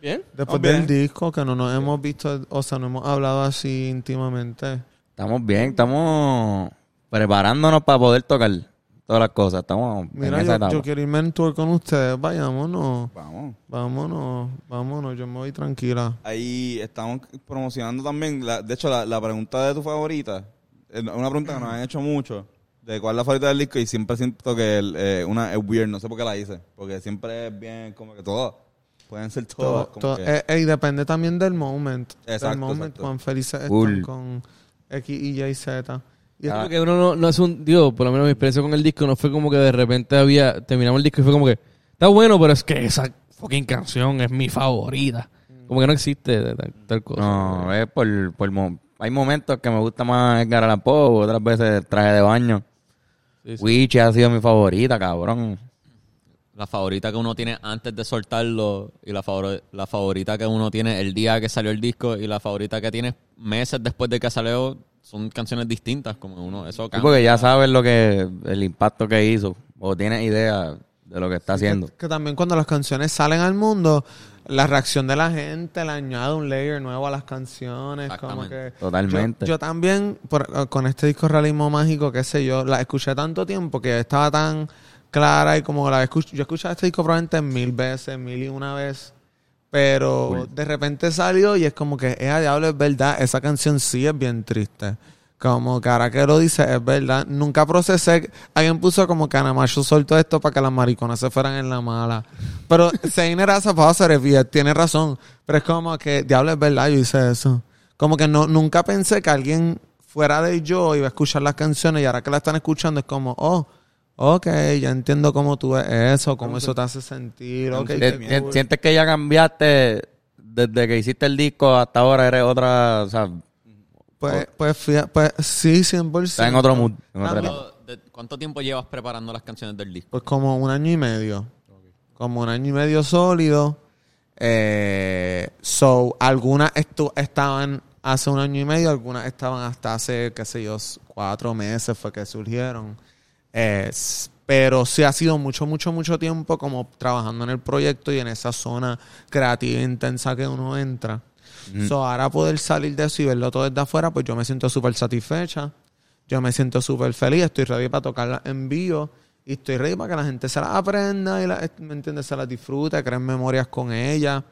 Speaker 2: Bien.
Speaker 5: Después del
Speaker 1: bien.
Speaker 5: disco, que no nos hemos visto, o sea, no hemos hablado así íntimamente.
Speaker 4: Estamos bien, estamos preparándonos para poder tocar todas las cosas. Estamos en
Speaker 5: Mira,
Speaker 4: esa
Speaker 5: yo,
Speaker 4: etapa.
Speaker 5: yo quiero irme en tour con ustedes. Vayámonos,
Speaker 1: Vamos.
Speaker 5: vámonos, vámonos. Yo me voy tranquila.
Speaker 1: Ahí estamos promocionando también, la- de hecho, la, la pregunta de tu favorita, es una pregunta que nos han hecho mucho, de cuál es la favorita del disco y siempre siento que el, eh, una es weird, no sé por qué la hice, porque siempre es bien como que todas, pueden ser todas.
Speaker 5: Todo-
Speaker 1: como
Speaker 5: todo-
Speaker 1: que-
Speaker 5: eh, eh, y depende también del moment.
Speaker 1: Exacto,
Speaker 5: del moment,
Speaker 1: exacto.
Speaker 5: cuán felices
Speaker 4: Cool.
Speaker 5: están con X, Y, Y, Z. Y
Speaker 4: Ah.
Speaker 2: Porque uno no, no es un, digo, por lo menos mi experiencia con el disco no fue como que de repente había, terminamos el disco y fue como que, está bueno, pero es que esa fucking canción es mi favorita. Como que no existe tal, tal cosa.
Speaker 4: No, es por, por mo- hay momentos que me gusta más Edgar Allan Poe, otras veces traje de baño.
Speaker 2: Sí, sí.
Speaker 4: Witch ha sido mi favorita, cabrón.
Speaker 6: La favorita que uno tiene antes de soltarlo y la, favor- la favorita que uno tiene el día que salió el disco y la favorita que tienes meses después de que salió son canciones distintas. Como uno, eso
Speaker 4: Sí,
Speaker 6: cambia.
Speaker 4: porque ya sabes lo que, el impacto que hizo, o tienes idea de lo que está haciendo.
Speaker 5: Que, que también cuando las canciones salen al mundo, la reacción de la gente le añade un layer nuevo a las canciones. Como que
Speaker 4: Totalmente.
Speaker 5: Yo, yo también, por- con este disco Realismo Mágico, qué sé yo, la escuché tanto tiempo que estaba tan clara y como la escuché, yo he escuchado este disco probablemente mil veces, mil y una vez. Pero de repente salió y es como que, eh, a diablo, es verdad, esa canción sí es bien triste. Como que ahora que lo dice, es verdad. Nunca procesé. Alguien puso como que Ana Macho soltó esto para que las mariconas se fueran en la mala. Pero *laughs* Seiner hacer y tiene razón. Pero es como que, diablo, es verdad, yo hice eso. Como que no, nunca pensé que alguien fuera de yo iba a escuchar las canciones y ahora que la están escuchando es como, oh, ok, ya entiendo cómo tú ves eso, cómo eso te hace sentir. Ok,
Speaker 1: Sí,
Speaker 5: qué
Speaker 4: Si- si-
Speaker 5: cool.
Speaker 4: ¿Sientes que ya cambiaste desde que hiciste el disco hasta ahora? Eres otra, o sea,
Speaker 5: Pues, pues, fía- pues sí, 100%.
Speaker 4: estás en otro mood. en.
Speaker 6: ¿Cuánto, de- ¿Cuánto tiempo llevas preparando las canciones del disco?
Speaker 5: Pues como un año y medio. Como un año y medio sólido. Eh, so, algunas estu- estaban hace un año y medio, algunas estaban hasta hace, qué sé yo, cuatro meses fue que surgieron. Eh, pero sí ha sido mucho, mucho, mucho tiempo como trabajando en el proyecto y en esa zona creativa e intensa que uno entra. So, ahora poder salir de eso y verlo todo desde afuera, pues yo me siento súper satisfecha. Yo me siento súper feliz. Estoy ready para tocarla en vivo. Y estoy ready para que la gente se las aprenda y, la, ¿me entiendes? Se las disfrute, creen memorias con ella.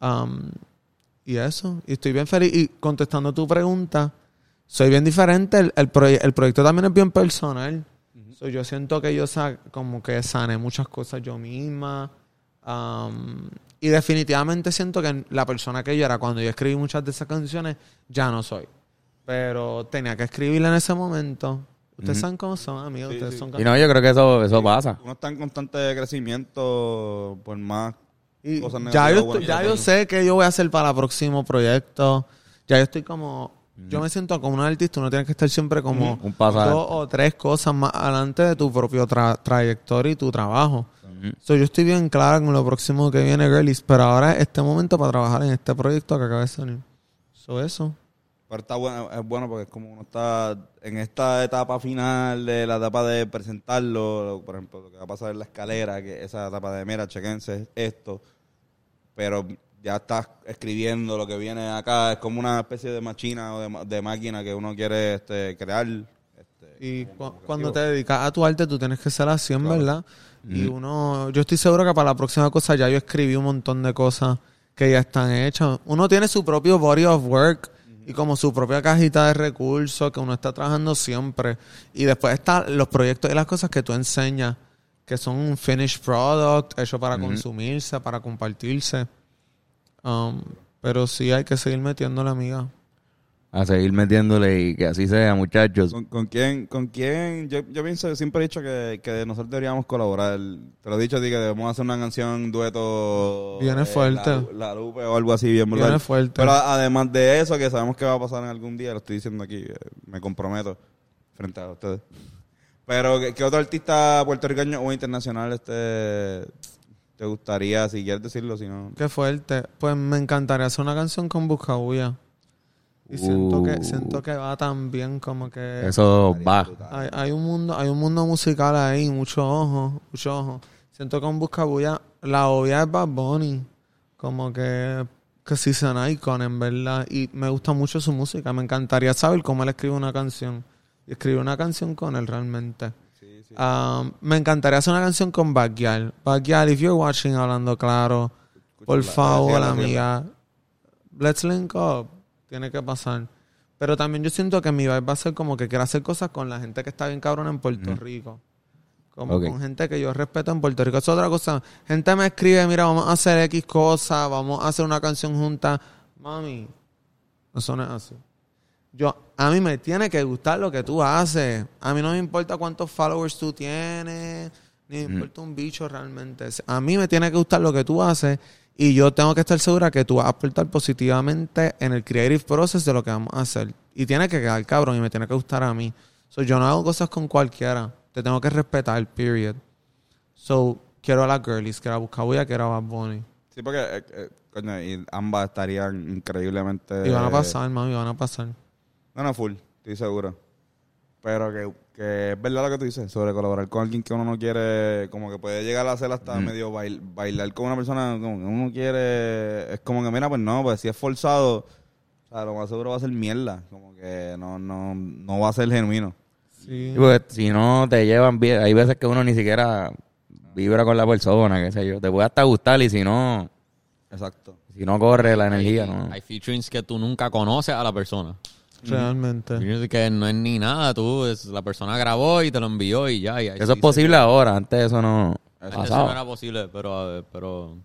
Speaker 5: Um, y eso. Y estoy bien feliz. Y contestando tu pregunta, soy bien diferente. El, el, proye- el proyecto también es bien personal. So, yo siento que yo sa- como que sané muchas cosas yo misma. Um, y definitivamente siento que la persona que yo era cuando yo escribí muchas de esas canciones, ya no soy. Pero tenía que escribirla en ese momento. Ustedes saben cómo son, amigos.
Speaker 1: Sí,
Speaker 5: ustedes
Speaker 1: sí.
Speaker 5: son
Speaker 4: Y no, yo creo que eso, eso pasa.
Speaker 1: Uno está en constante crecimiento por más
Speaker 5: Y
Speaker 1: cosas
Speaker 5: ya yo, ya yo sé que yo voy a hacer para el próximo proyecto. Ya yo estoy como... Yo me siento como un artista. Uno tiene que estar siempre como
Speaker 4: Un paso adelante.
Speaker 5: dos o tres cosas más adelante de tu propio tra- trayectoria y tu trabajo. So, yo estoy bien clara con lo próximo que viene, girlies. Pero ahora es este momento para trabajar en este proyecto que acaba de salir. So, eso.
Speaker 1: Pero está bueno, es bueno porque es como uno está en esta etapa final de la etapa de presentarlo, por ejemplo, lo que va a pasar en la escalera, que esa etapa de, mira, chequense esto, pero ya estás escribiendo lo que viene acá, es como una especie de machina o de, máquina que uno quiere este, crear. Este,
Speaker 5: Y cu- cuando te dedicas a tu arte, tú tienes que ser así, en verdad. Y uno, yo estoy seguro que para la próxima cosa ya yo escribí un montón de cosas que ya están hechas. Uno tiene su propio body of work y como su propia cajita de recursos que uno está trabajando siempre. Y después están los proyectos y las cosas que tú enseñas, que son un finished product, hecho para consumirse, para compartirse. Um, pero sí hay que seguir metiéndole, amiga.
Speaker 4: A seguir metiéndole y que así sea, muchachos.
Speaker 1: ¿Con, con quién? ¿Con quién? Yo, yo pienso, siempre he dicho que, que nosotros deberíamos colaborar. Te lo he dicho a ti que debemos hacer una canción, dueto.
Speaker 5: Viene
Speaker 1: eh,
Speaker 5: fuerte.
Speaker 1: La, la Lupe o algo así, bien
Speaker 5: Viene
Speaker 1: brutal.
Speaker 5: fuerte.
Speaker 1: Pero además de eso, que sabemos que va a pasar en algún día, lo estoy diciendo aquí, eh, me comprometo frente a ustedes. Pero, ¿qué, qué otro artista puertorriqueño o internacional este te gustaría, si quieres decirlo, si no?
Speaker 5: Qué fuerte. Pues me encantaría hacer una canción con Buscabulla. Y siento
Speaker 4: Uh.
Speaker 5: que siento que va tan bien como que
Speaker 4: Eso va.
Speaker 5: hay, hay un mundo hay un mundo musical ahí, mucho ojo, mucho ojo. Siento que con Buscabulla la obvia es Bad Bunny, como que que sí es un icon en verdad y me gusta mucho su música. Me encantaría saber cómo él escribe una canción y escribir una canción con él realmente. Um, me encantaría hacer una canción con Backyard. Backyard, if you're watching Hablando Claro, por favor, amiga, let's link up. Tiene que pasar. Pero también yo siento que mi vibe va a ser como que quiero hacer cosas con la gente que está bien cabrona en Puerto Rico. Como con gente que yo respeto en Puerto Rico. Es otra cosa. Gente me escribe, mira, vamos a hacer X cosa, vamos a hacer una canción junta. Mami, eso no es así. Yo, a mí me tiene que gustar lo que tú haces. A mí no me importa cuántos followers tú tienes, ni me importa un bicho realmente. A mí me tiene que gustar lo que tú haces y yo tengo que estar segura que tú vas a aportar positivamente en el creative process de lo que vamos a hacer. Y tiene que quedar cabrón y me tiene que gustar a mí. So, yo no hago cosas con cualquiera. Te tengo que respetar, period. So, quiero a las girlies, quiero a Buscabulla, quiero a Bad Bunny.
Speaker 1: Sí, porque eh, eh, coño, y ambas estarían increíblemente...
Speaker 5: Y van a pasar, mami, van a pasar.
Speaker 1: No, no, full, estoy seguro. Pero que, que es verdad lo que tú dices, sobre colaborar con alguien que uno no quiere, como que puede llegar a hacer hasta medio bail- bailar con una persona como que uno quiere, es como que mira, pues no, pues si es forzado, o sea, lo más seguro va a ser mierda, como que no, no, no va a ser genuino.
Speaker 5: Sí.
Speaker 4: Sí, porque si no te llevan bien, hay veces que uno ni siquiera vibra con la persona, qué sé yo. Te puede hasta gustar y si no,
Speaker 1: Exacto.
Speaker 4: si no corre la energía,
Speaker 6: hay,
Speaker 4: ¿no?
Speaker 6: hay featurings que tú nunca conoces a la persona.
Speaker 5: Realmente.
Speaker 6: Que no es ni nada, tú, es, la persona grabó y te lo envió y ya. y ahí
Speaker 4: Eso
Speaker 6: sí
Speaker 4: es
Speaker 6: se
Speaker 4: posible ahora, antes eso no
Speaker 6: Antes eso no era posible, pero, a ver, pero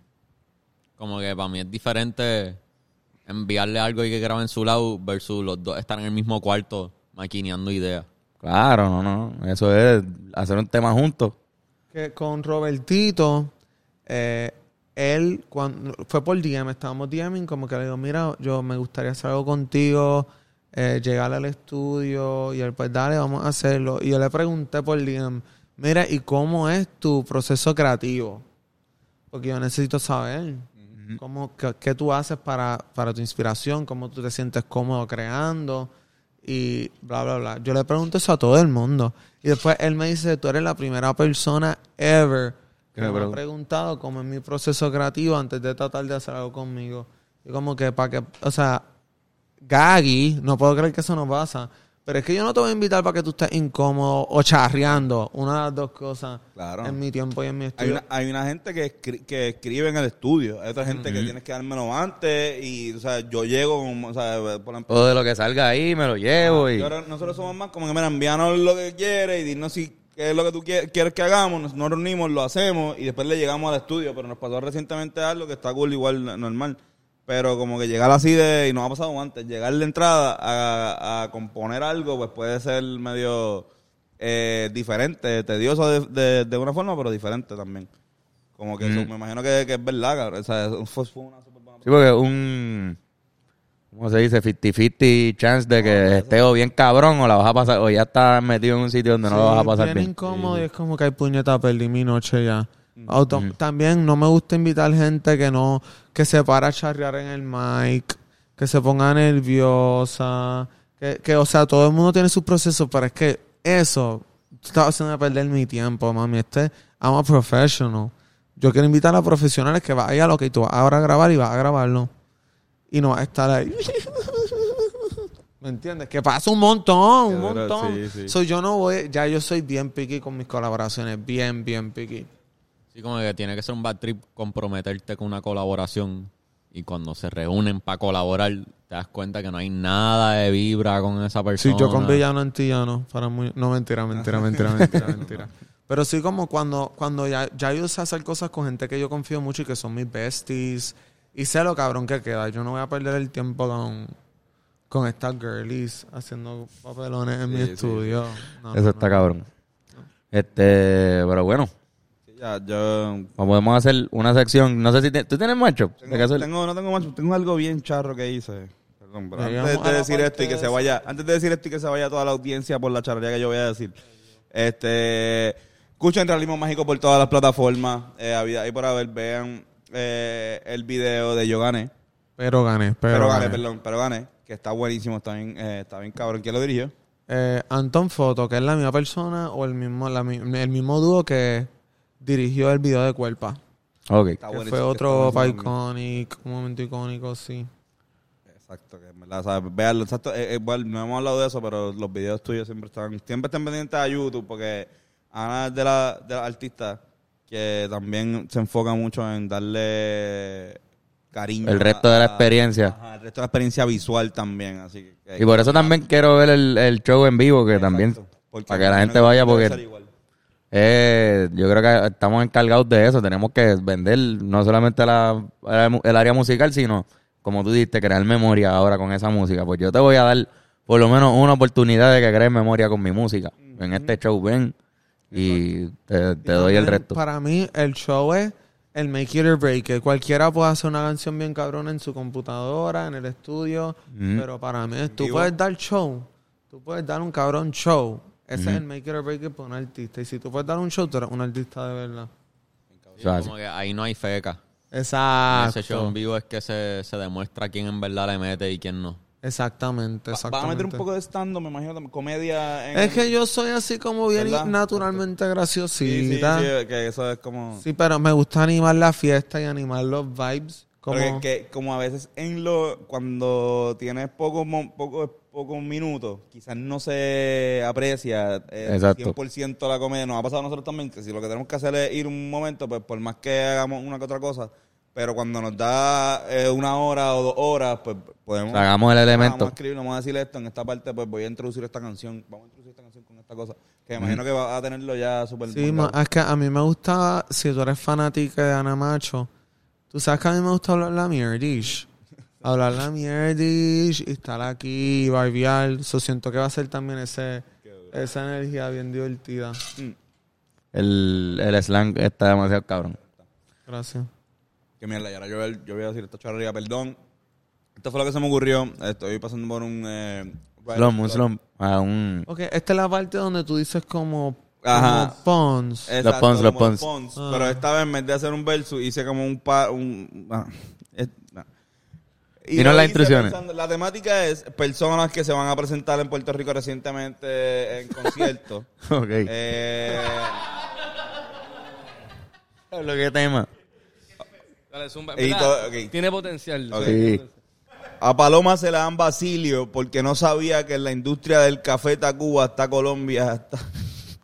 Speaker 6: como que para mí es diferente enviarle algo y que grabe en su lado versus los dos estar en el mismo cuarto maquineando ideas.
Speaker 4: Claro, no, no. Eso es hacer un tema juntos.
Speaker 5: que con Robertito, eh, él cuando fue por DM, estábamos DMing, como que le digo, mira, yo me gustaría hacer algo contigo, eh, llegar al estudio, y él, pues dale, vamos a hacerlo. Y yo le pregunté por DM, mira, ¿y cómo es tu proceso creativo? Porque yo necesito saber cómo, qué, qué tú haces para, para tu inspiración, cómo tú te sientes cómodo creando y bla, bla, bla. Yo le pregunto eso a todo el mundo. Y después él me dice, tú eres la primera persona ever que
Speaker 4: me
Speaker 5: me ha
Speaker 4: pregun-
Speaker 5: preguntado cómo es mi proceso creativo antes de tratar de hacer algo conmigo. Y como que para que, o sea, Gaggy, no puedo creer que eso no pasa. Pero es que yo no te voy a invitar para que tú estés incómodo o charreando. Una de las dos cosas.
Speaker 1: Claro.
Speaker 5: En mi tiempo y en mi
Speaker 1: Hay
Speaker 5: estudio.
Speaker 1: una, hay una gente que, escri- que escribe en el estudio, hay otra gente que tienes que dármelo antes y, o sea, yo llego, o sea, por ejemplo,
Speaker 4: Todo de lo que salga ahí me lo llevo
Speaker 1: Y
Speaker 4: y...
Speaker 1: ahora nosotros somos más como que, mira, envíanos lo que quieres y dinos si qué es lo que tú quieres, quieres que hagamos. Nos, nos reunimos, lo hacemos y después le llegamos al estudio. Pero nos pasó recientemente algo que está cool, igual normal. Pero como que llegar así de, y nos ha pasado antes, llegar de entrada a, a componer algo, pues puede ser medio eh, diferente, tedioso de, de, de una forma, pero diferente también. Como que eso, me imagino que, que es verdad, cabrón. O sea, eso fue, fue una super buena
Speaker 4: Sí, porque un. ¿Cómo se dice? 50-50 chance de que esté o bien cabrón o la vas a pasar, o ya estás metido en un sitio donde no
Speaker 5: Sí,
Speaker 4: lo vas a pasar
Speaker 5: bien
Speaker 4: bien.
Speaker 5: incómodo y es como que hay puñeta, perdí mi noche ya. Auto- También no me gusta invitar gente que no, que se para a charrear en el mic, que se ponga nerviosa, que, que, o sea, todo el mundo tiene sus procesos, pero es que eso está haciendo perder mi tiempo, mami. Este, I'm a professional. Yo quiero invitar a profesionales que vayan a lo que tú vas ahora a grabar y vas a grabarlo. Y no vas a estar ahí. *laughs* ¿Me entiendes? Que pasa un montón, un montón.
Speaker 1: sí, sí.
Speaker 5: So, yo no voy, ya yo soy bien picky con mis colaboraciones, bien, bien picky.
Speaker 6: Sí, como que tiene que ser un bad trip comprometerte con una colaboración y cuando se reúnen para colaborar te das cuenta que no hay nada de vibra con esa
Speaker 5: Sí,
Speaker 6: persona.
Speaker 5: yo con Villano Antillano, para muy, no mentira, mentira, mentira, mentira, *laughs* mentira. Pero sí como cuando, cuando ya, ya yo sé hacer cosas con gente que yo confío mucho y que son mis besties y sé lo cabrón que queda. Yo no voy a perder el tiempo con, con estas girlies haciendo papelones en mi
Speaker 1: sí,
Speaker 5: estudio. No,
Speaker 4: Eso
Speaker 5: no,
Speaker 4: está
Speaker 5: no.
Speaker 4: cabrón. Este, pero bueno,
Speaker 1: Sí, ya, yo
Speaker 4: podemos hacer una sección. No sé si te- tú tienes macho.
Speaker 1: tengo, tengo- no tengo macho, tengo algo bien charro que hice. Perdón, pero antes de decir esto y que
Speaker 5: de
Speaker 1: se vaya, antes de decir esto y que se vaya toda la audiencia por la charrería que yo voy a decir. Este, escuchen Realismo Mágico por todas las plataformas, eh, y por haber, vean eh, el video de Yo Gané.
Speaker 5: Pero gané, pero,
Speaker 1: Pero, gané,
Speaker 5: gané.
Speaker 1: perdón, pero gané, que está buenísimo, está bien, eh, está bien cabrón. ¿Quién lo dirigió?
Speaker 5: Eh, Anton Foto, que es la misma persona o el mismo, la el mismo dúo que dirigió el video de Cuerpa.
Speaker 4: Ok.
Speaker 1: Está
Speaker 5: Que fue otro
Speaker 1: también.
Speaker 5: iconic, un momento icónico, sí.
Speaker 1: Exacto, que verdad, ¿sabes? Veanlo, exacto, eh, eh, bueno, no hemos hablado de eso, pero los videos tuyos siempre están, siempre están pendientes a YouTube, porque Ana es de la, de las artistas que también se enfoca mucho en darle cariño.
Speaker 4: El resto de la experiencia.
Speaker 1: Ajá, el resto de la experiencia visual también, así que...
Speaker 4: Y por eso también quiero ver el, el show en vivo, que también,
Speaker 1: Porque
Speaker 4: para que la gente vaya, porque
Speaker 1: igual.
Speaker 4: Eh, yo creo que estamos encargados de eso. Tenemos que vender no solamente la, el área musical, sino, como tú dijiste, crear memoria ahora con esa música. Pues yo te voy a dar por lo menos una oportunidad de que crees memoria con mi música. En este show, ven y te, te
Speaker 5: Y
Speaker 4: doy el resto.
Speaker 5: Para mí, el show es el make it or break it. Cualquiera puede hacer una canción bien cabrona en su computadora, en el estudio, pero para mí es, tú
Speaker 1: vivo.
Speaker 5: puedes dar show, tú puedes dar un cabrón show. Ese es el make it or break it para un artista. Y si tú puedes dar un show, tú eres un artista de verdad.
Speaker 6: Sí, como que ahí no hay feca. En
Speaker 5: Exacto.
Speaker 6: ese show en vivo es que se, se demuestra quién en verdad le mete y quién no.
Speaker 5: Exactamente,
Speaker 1: Va-
Speaker 5: exactamente.
Speaker 1: Vas a meter un poco de stand me imagino, comedia. En
Speaker 5: Es que yo soy así como bien
Speaker 1: ¿Verdad?
Speaker 5: naturalmente
Speaker 1: Sí, sí,
Speaker 5: graciosita.
Speaker 1: sí,
Speaker 5: Sí,
Speaker 1: que eso es como...
Speaker 5: pero me gusta animar la fiesta y animar los vibes. Como...
Speaker 1: Porque que, como a veces en lo cuando tienes pocos mo- pocos pocos minutos, quizás no se aprecia eh,
Speaker 4: Exacto.
Speaker 1: 100% la comedia. Nos ha pasado a nosotros también que si lo que tenemos que hacer es ir un momento, pues por más que hagamos una que otra cosa, pero cuando nos da eh, una hora o dos horas, pues podemos...
Speaker 4: Hagamos el elemento.
Speaker 1: Vamos a escribir, vamos a decir esto, en esta parte pues voy a introducir esta canción, vamos a introducir esta canción con esta cosa, que me imagino que va a tenerlo ya súper...
Speaker 5: Sí, es que a mí me gusta, si tú eres fanática de Ana Macho, tú sabes que a mí me gusta hablar la mierdish. hablar la mierdish y estar aquí y barbear. So, siento que va a ser también ese, esa energía bien divertida.
Speaker 4: El, el slang está demasiado cabrón.
Speaker 5: Gracias.
Speaker 1: Que mierda, y ahora yo, yo voy a decir esta charrería, perdón. Esto fue lo que se me ocurrió. Estoy pasando por un... Eh,
Speaker 4: Slum, un slum. Ah, un...
Speaker 5: Ok, esta es la parte donde tú dices como,
Speaker 1: Ajá.
Speaker 5: como Pons.
Speaker 1: Exacto,
Speaker 4: Los Pons,
Speaker 1: como
Speaker 4: Pons.
Speaker 5: Ah.
Speaker 1: Pero esta vez en vez de hacer un verso, hice como un... Pa, un ah, es- ah.
Speaker 4: Dinos
Speaker 1: lo
Speaker 4: las instrucciones.
Speaker 1: pensando- la temática es personas que se van a presentar en Puerto Rico recientemente en *laughs* conciertos.
Speaker 4: Ok.
Speaker 1: eh, *laughs*
Speaker 4: lo que tema.
Speaker 2: Dale, zumba.
Speaker 1: Y todo-.
Speaker 2: Tiene potencial.
Speaker 4: Sí.
Speaker 1: a Paloma se le dan Basilio porque no sabía que en la industria del café Tacuba está Colombia, está-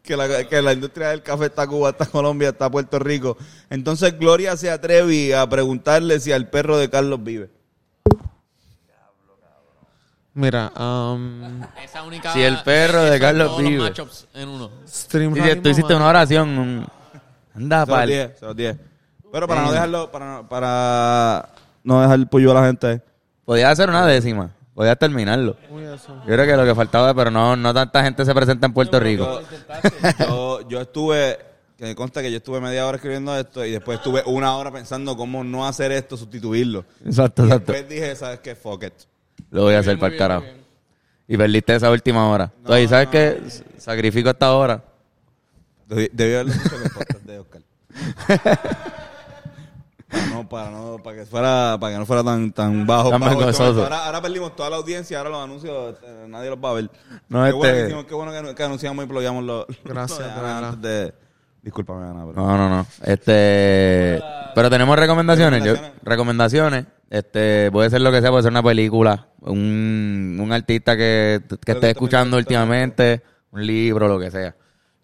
Speaker 1: que, la, que la industria del café está Cuba, está Colombia, está Puerto Rico. Entonces Gloria se atreve a preguntarle si al perro de Carlos vive.
Speaker 5: Mira, um,
Speaker 6: Esa única.
Speaker 4: Si el perro de Carlos vive.
Speaker 6: en uno.
Speaker 5: Stream
Speaker 4: Sí,
Speaker 5: Realismo
Speaker 4: tú hiciste una oración. un- Anda,
Speaker 1: Se los
Speaker 4: pal.
Speaker 1: dije, se los dije. Pero para no dejarlo, para, no- para no dejar el pollo a la gente.
Speaker 4: Podía hacer una décima. Podías terminarlo.
Speaker 5: Uy, eso.
Speaker 4: Yo creo que lo que faltaba, pero no, no tanta gente se presenta en Puerto Rico.
Speaker 1: Yo, yo, estuve, que me consta que yo estuve media hora escribiendo esto y después estuve una hora pensando cómo no hacer esto, sustituirlo.
Speaker 4: Exacto,
Speaker 1: Y
Speaker 4: exacto.
Speaker 1: después dije, ¿sabes qué? Fuck it.
Speaker 4: Lo voy a hacer para el carajo. Y perdiste esa última hora. Entonces, ¿sabes qué? Sacrifico esta hora.
Speaker 1: Debí, haberlo escuchado en el podcast de Oscar. *laughs* para no, para no, para que fuera, para que no fuera tan, tan bajo.
Speaker 4: Tan
Speaker 1: ahora, ahora perdimos toda la audiencia, ahora los anuncios, eh, nadie los va a ver.
Speaker 4: No,
Speaker 1: qué,
Speaker 4: este-
Speaker 1: bueno que hicimos, qué bueno que, que anunciamos y ployamos los.
Speaker 5: Gracias,
Speaker 1: los-
Speaker 5: de
Speaker 1: antes de, discúlpame, Ana, pero.
Speaker 4: No, no, no. Este, pero tenemos recomendaciones. Yo-
Speaker 1: Recomendaciones.
Speaker 4: recomendaciones. Este, puede ser lo que sea, puede ser una película, un, un artista que, que esté escuchando últimamente, un libro, lo que sea.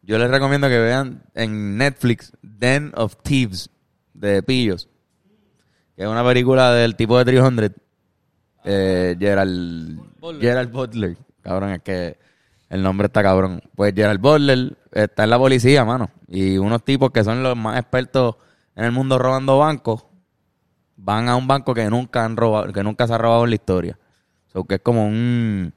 Speaker 4: Yo les recomiendo que vean en Netflix Den of Thieves de Pillos, que es una película del tipo de 300. Eh, Gerald,
Speaker 2: Butler.
Speaker 4: Gerald Butler. Cabrón, es que el nombre está cabrón. Pues Gerald Butler está en la policía, mano. Y unos tipos que son los más expertos en el mundo robando bancos van a un banco que nunca han robado, que nunca se ha robado en la historia. So que es como un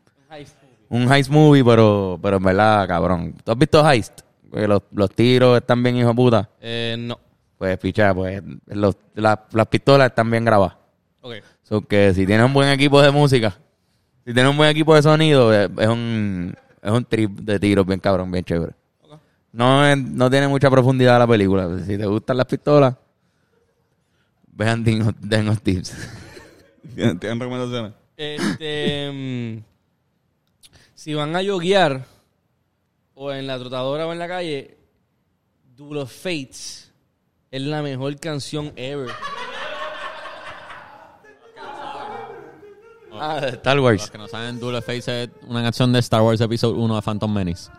Speaker 4: un heist movie, pero, pero en verdad, cabrón. ¿Tú has visto Heist? Porque los, los tiros están bien hijo de puta.
Speaker 2: Eh, no.
Speaker 4: Pues, picha, pues los- la- las pistolas están bien grabadas.
Speaker 2: Ok.
Speaker 4: So que si tienes un buen equipo de música, si tienes un buen equipo de sonido, es, es un, es un trip de tiros bien cabrón, bien chévere. No, es- no tiene mucha profundidad la película. Si te gustan las pistolas, vean Den of- Den of Thieves. *laughs*
Speaker 1: ¿Tienen, tienen recomendaciones?
Speaker 2: Este, mm, si van a yoguear o en la trotadora o en la calle, Duel of Fates es la mejor canción ever.
Speaker 4: ah, de Star Wars.
Speaker 6: Los que no saben, Duel of Fates es una canción de Star Wars Episode 1 de Phantom Menace.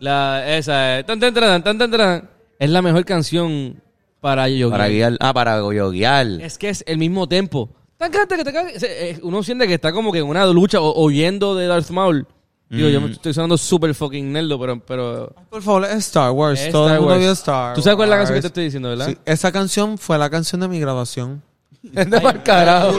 Speaker 2: La, esa, eh, tan, tan, tan, tan, tan, tan, es la mejor canción para yoguear.
Speaker 4: Para guiar, ah, para yoguear.
Speaker 2: Es que es el mismo tempo. Tan, se- eh, Uno siente que está como que en una lucha o oyendo de Darth Maul. Digo, yo me estoy sonando súper fucking nerdo, pero... pero
Speaker 5: Por favor, es Star Wars.
Speaker 2: Es
Speaker 5: Todo
Speaker 2: Star
Speaker 5: el mundo
Speaker 2: Wars.
Speaker 5: vio Star
Speaker 2: ¿Tú sabes cuál es la canción que te estoy diciendo, verdad?
Speaker 5: Sí, esa canción fue la canción de mi graduación.
Speaker 2: Carajo.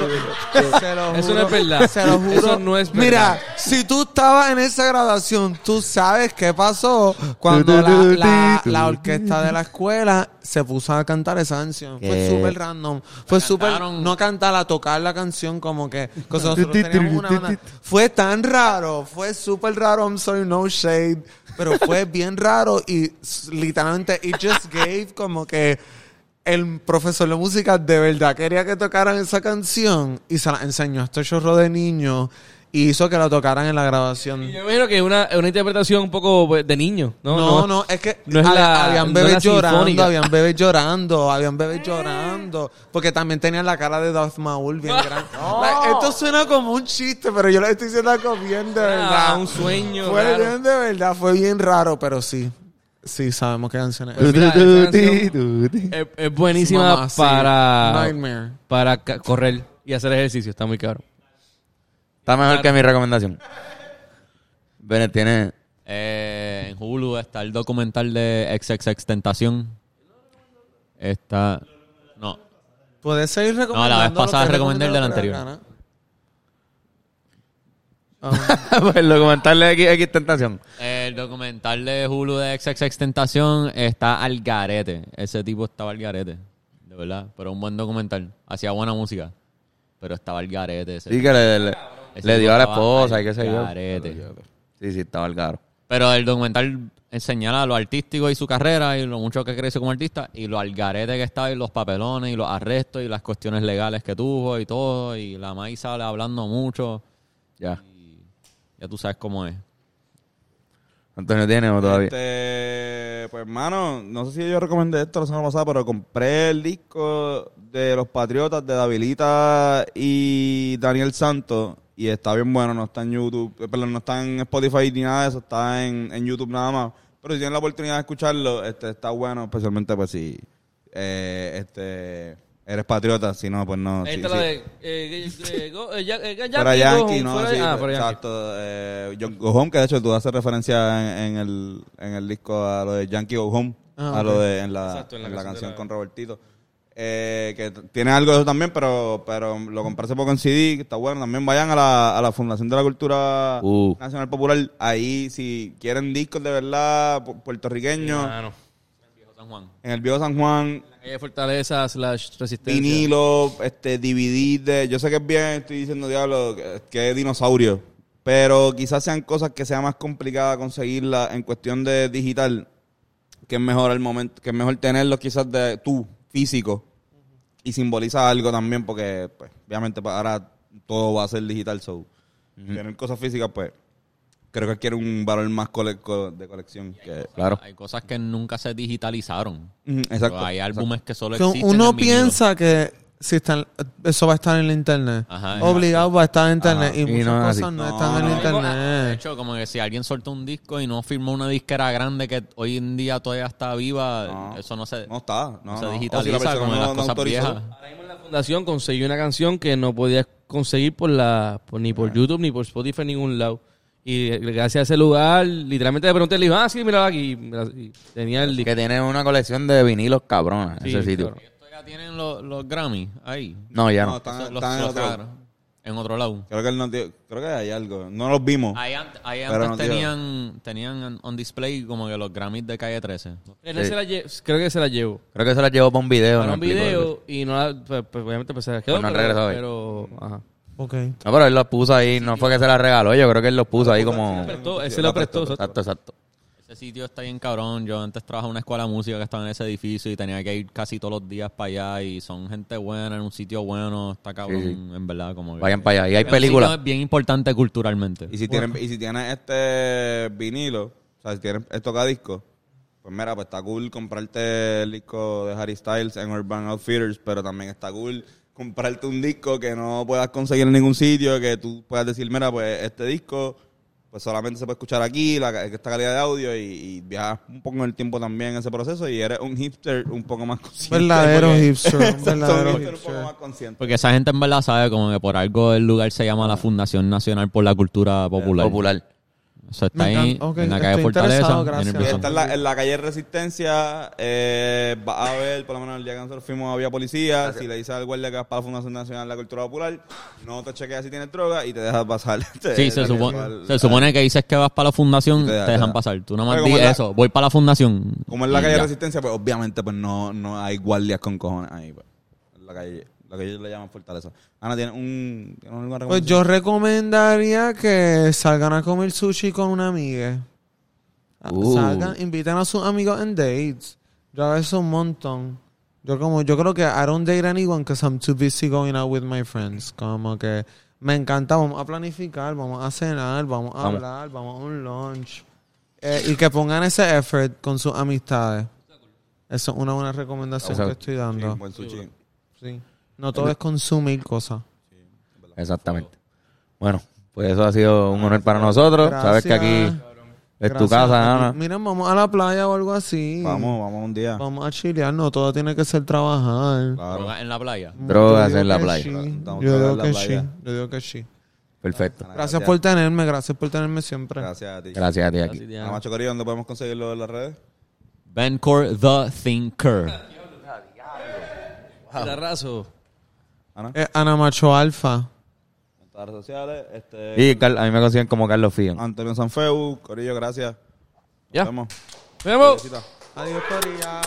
Speaker 2: Eso no es verdad.
Speaker 5: Se lo juro.
Speaker 2: Eso no es verdad.
Speaker 5: Mira, si tú estabas en esa graduación, tú sabes qué pasó cuando la, la, la orquesta de la escuela se puso a cantar esa canción. Fue súper random. Fue súper... No cantarla, tocar la canción como que... que nosotros teníamos una banda. Fue tan raro. Fue súper raro. I'm sorry, no shade. Pero fue bien raro y literalmente it just gave como que el profesor de música de verdad quería que tocaran esa canción y se la enseñó a este chorro de niños y hizo que la tocaran en la grabación.
Speaker 2: Yo me imagino que es una, una interpretación un poco pues, de niño, ¿no?
Speaker 5: No, no, es que
Speaker 2: no es
Speaker 5: hab-
Speaker 2: la-
Speaker 5: habían bebés llorando,
Speaker 2: sinfónica.
Speaker 5: habían bebés llorando, habían bebés llorando, porque también tenían la cara de Darth Maul bien *laughs* grande. Like, esto suena como un chiste, pero yo lo estoy diciendo algo bien de verdad.
Speaker 2: Ah, un sueño.
Speaker 5: Fue
Speaker 2: raro.
Speaker 5: bien de verdad, fue bien raro, pero sí. Sí, sabemos qué canciones.
Speaker 2: Pues mira, esa canción es, es buenísima
Speaker 5: Mamá, sí.
Speaker 2: para,
Speaker 5: Nightmare.
Speaker 2: para ca- correr y hacer ejercicio. Está muy caro.
Speaker 4: Está mejor que mi recomendación. Bennett tiene...
Speaker 6: Eh, en Hulu está el documental de XXX Tentación. Está... No.
Speaker 5: Puedes seguir recomendando.
Speaker 6: No, la vez
Speaker 5: lo que
Speaker 6: pasada recomendé el del
Speaker 5: recomendé
Speaker 6: anterior. *laughs*
Speaker 4: pues el documental de X, X Tentación.
Speaker 6: El documental de Hulu de XXX Tentación está al garete. Ese tipo estaba al garete. De verdad. Pero un buen documental. Hacía buena música. Pero estaba al garete. Ese
Speaker 4: Sí, que le, dio a la esposa
Speaker 6: al
Speaker 4: y qué sé yo.
Speaker 6: garete.
Speaker 4: Sí, sí, estaba el caro.
Speaker 6: Pero el documental señala lo artístico y su carrera y lo mucho que creció como artista y lo algarete que estaba y los papelones y los arrestos y las cuestiones legales que tuvo y todo. Y la maíz sale hablando mucho.
Speaker 4: Ya.
Speaker 6: Ya tú sabes cómo es.
Speaker 4: Antonio tiene o todavía.
Speaker 1: Este, pues, hermano, no sé si yo recomendé esto la semana pasada, pero compré el disco de los Patriotas de Davilita y Daniel Santos y está bien bueno, no está en YouTube, eh, perdón, no está en Spotify ni nada de eso, está en, en YouTube nada más. Pero si tienen la oportunidad de escucharlo, este está bueno, especialmente pues si eh, este eres patriota, si no, pues no.
Speaker 2: Ahí
Speaker 1: sí,
Speaker 2: está
Speaker 1: sí.
Speaker 2: la de... Eh, eh, go- eh, ya- eh, Yankee,
Speaker 1: ¿no?
Speaker 2: fuera-
Speaker 1: Sí,
Speaker 2: ah, Yankee.
Speaker 1: exacto. Eh, John Go Home, que de hecho tú haces referencia en, en el, en el disco a lo de Yankee Go Home,
Speaker 5: Ah,
Speaker 1: a lo de, en la,
Speaker 2: Exacto, en la
Speaker 1: en la
Speaker 2: canción la-
Speaker 1: con Robertito. eh, que tiene algo de eso también, pero, pero lo compré hace poco en CD, que está bueno. También vayan a la, a la Fundación de la Cultura
Speaker 4: Uh.
Speaker 1: Nacional Popular. Ahí, si quieren discos de verdad pu- puertorriqueños,
Speaker 2: Mano.
Speaker 6: San Juan.
Speaker 1: en el Viejo San Juan,
Speaker 2: calle Fortaleza slash Resistencia.
Speaker 1: vinilo, este, de... Yo sé que es bien, estoy diciendo, diablo, que, es dinosaurio. Pero quizás sean cosas que sea más complicada conseguirla en cuestión de digital, que es mejor el momento, que es mejor tenerlo quizás de tú, físico, y simboliza algo también, porque pues, obviamente ahora todo va a ser digital, so tener cosas físicas, pues creo que adquiere un valor más cole- co- de colección. Que,
Speaker 4: Claro.
Speaker 6: Hay cosas que nunca se digitalizaron.
Speaker 1: Exacto.
Speaker 6: Hay álbumes que solo existen
Speaker 5: uno
Speaker 6: en
Speaker 5: piensa que si está, eso va a estar en la internet.
Speaker 6: Ajá,
Speaker 5: Obligado va a estar en internet.
Speaker 1: Ajá.
Speaker 5: Y,
Speaker 4: Y
Speaker 5: muchas
Speaker 4: no es
Speaker 5: cosas
Speaker 4: así.
Speaker 5: no,
Speaker 1: No,
Speaker 5: están en
Speaker 1: no.
Speaker 6: De
Speaker 5: internet.
Speaker 6: hecho, como que si alguien soltó un disco y no firmó una disquera grande que hoy en día todavía está viva,
Speaker 1: No.
Speaker 6: eso no se,
Speaker 1: No está. No,
Speaker 6: no se
Speaker 1: no. O si la
Speaker 6: digitaliza como en
Speaker 1: no-
Speaker 6: las
Speaker 1: no
Speaker 6: cosas
Speaker 1: autorizó.
Speaker 6: viejas.
Speaker 2: Ahora mismo en la fundación conseguí una canción que no podías conseguir por la por, ni por YouTube ni por Spotify en ningún lado. Y eh, gracias a ese lugar, literalmente le pregunté, le dijo, ah, sí, mira aquí. Y tenía el disco.
Speaker 4: Que tiene una colección de vinilos cabrona
Speaker 2: Sí,
Speaker 4: ese sitio.
Speaker 6: Esto ya tienen los, los Grammy ahí.
Speaker 4: No, ya
Speaker 1: No,
Speaker 4: no.
Speaker 1: están,
Speaker 6: Los-
Speaker 1: están en
Speaker 6: los
Speaker 1: otro.
Speaker 6: En lado.
Speaker 1: Creo que él no creo que hay algo. No los vimos.
Speaker 6: Ahí, antes
Speaker 1: no, tío.
Speaker 6: tenían, tenían on display como que los Grammys de calle 13.
Speaker 2: En ese la lle- creo que se la llevo.
Speaker 4: Creo que se la llevó para un video.
Speaker 2: Para
Speaker 4: no
Speaker 2: un video y no la, pues, pues, obviamente pues se la quedó.
Speaker 4: Pues no han
Speaker 2: pero, pero, ajá.
Speaker 5: Ok.
Speaker 4: No, pero él los puso ahí. No fue que se la regaló. Yo creo que él los puso ahí como...
Speaker 2: Prestó, ese lo prestó.
Speaker 4: Exacto, exacto.
Speaker 6: Ese sitio está bien cabrón. Yo antes trabajaba en una escuela de música que estaba en ese edificio y tenía que ir casi todos los días para allá y son gente buena en un sitio bueno. Está cabrón,
Speaker 4: Sí,
Speaker 6: en verdad. Como que-
Speaker 4: Vayan para allá. Y hay
Speaker 6: Es
Speaker 4: películas.
Speaker 6: sitio bien importante culturalmente.
Speaker 1: Y si tienes, y si tienes este vinilo, o sea, si tienes el tocadiscos, pues mira, pues está cool comprarte el disco de Harry Styles en Urban Outfitters, pero también está cool comprarte un disco que no puedas conseguir en ningún sitio, que tú puedas decir, mira, pues este disco pues solamente se puede escuchar aquí, la, esta calidad de audio y, y viajas un poco en el tiempo también en ese proceso y eres un hipster un poco más consciente.
Speaker 5: Verdadero
Speaker 1: porque-
Speaker 5: hipster, *laughs* un verdadero
Speaker 1: un hipster un poco más consciente.
Speaker 6: Porque esa gente en verdad sabe como que por algo el lugar se llama la Fundación Nacional por la Cultura Popular.
Speaker 4: Popular.
Speaker 6: O sea, está ahí en la calle
Speaker 5: estoy
Speaker 6: Fortaleza. en el
Speaker 5: gracias.
Speaker 6: Brizón.
Speaker 1: Está en la, en la calle Resistencia, eh, va a ver, por lo menos el día que nosotros fuimos había policía, si le dices al guardia que vas para la Fundación Nacional de la Cultura Popular, no te chequeas si tienes droga y te dejas pasar. *laughs* Te-
Speaker 6: Sí, se,
Speaker 1: te-
Speaker 6: supo-
Speaker 1: al-
Speaker 6: se supone que dices que vas para la fundación,
Speaker 1: Te
Speaker 6: te,
Speaker 1: da- te
Speaker 6: dejan
Speaker 1: da.
Speaker 6: pasar. Tú nada
Speaker 1: Pero
Speaker 6: más
Speaker 1: como
Speaker 6: di
Speaker 1: es la-
Speaker 6: eso, voy para la fundación.
Speaker 1: Como en la calle
Speaker 6: ya.
Speaker 1: Resistencia, pues obviamente pues no, no hay guardias con cojones ahí. Pues. En la calle, que ellos le llaman Fortaleza. Ana, ¿tiene un... ¿tiene alguna
Speaker 5: Pues yo recomendaría que salgan a comer sushi con una amiga. Ah,
Speaker 4: Uh.
Speaker 5: Salgan, inviten a sus amigos en dates. Yo hago eso un montón. Yo como, yo creo que I don't date anyone because I'm too busy going out with my friends. Como que me encanta, vamos a planificar, vamos a cenar, vamos a
Speaker 4: Vamos.
Speaker 5: hablar, vamos a un lunch. Eh, y que pongan ese effort con sus amistades. Eso es una buena recomendación que estoy
Speaker 1: Sí,
Speaker 5: dando.
Speaker 1: un buen sushi.
Speaker 5: Sí. No todo es consumir cosas.
Speaker 4: Exactamente. Bueno, pues eso ha sido un honor para nosotros. Sabes que aquí es tu
Speaker 5: Gracias.
Speaker 4: casa, Ana.
Speaker 5: Miren, vamos a la playa o algo así.
Speaker 1: Vamos, vamos un día.
Speaker 5: Vamos a chilear, no todo tiene que ser trabajar.
Speaker 1: Claro.
Speaker 6: Drogas En la playa.
Speaker 4: Drogas
Speaker 5: Yo digo
Speaker 4: en la
Speaker 5: que
Speaker 4: playa.
Speaker 5: sí.
Speaker 1: Estamos
Speaker 5: Yo
Speaker 1: todos
Speaker 5: digo
Speaker 1: en la
Speaker 5: que
Speaker 1: playa.
Speaker 5: sí. Yo digo que sí.
Speaker 4: Perfecto.
Speaker 5: Gracias por tenerme, gracias por tenerme siempre.
Speaker 1: Gracias a ti.
Speaker 4: Gracias a ti aquí.
Speaker 1: Macho Corillo, ¿dónde podemos conseguirlo en las redes?
Speaker 6: Bencor The Thinker.
Speaker 2: Guitarrazo.
Speaker 1: Ana,
Speaker 5: Eh, Ana Macho Alfa.
Speaker 1: en todas las redes sociales. Este,
Speaker 4: Y Car- a mí me consiguen como Carlos Fion.
Speaker 1: Antonio Sanfeu, Corillo, gracias.
Speaker 2: Ya.
Speaker 1: Nos vemos.
Speaker 2: Nos vemos.
Speaker 1: Felicita.
Speaker 5: Adiós, Corilla.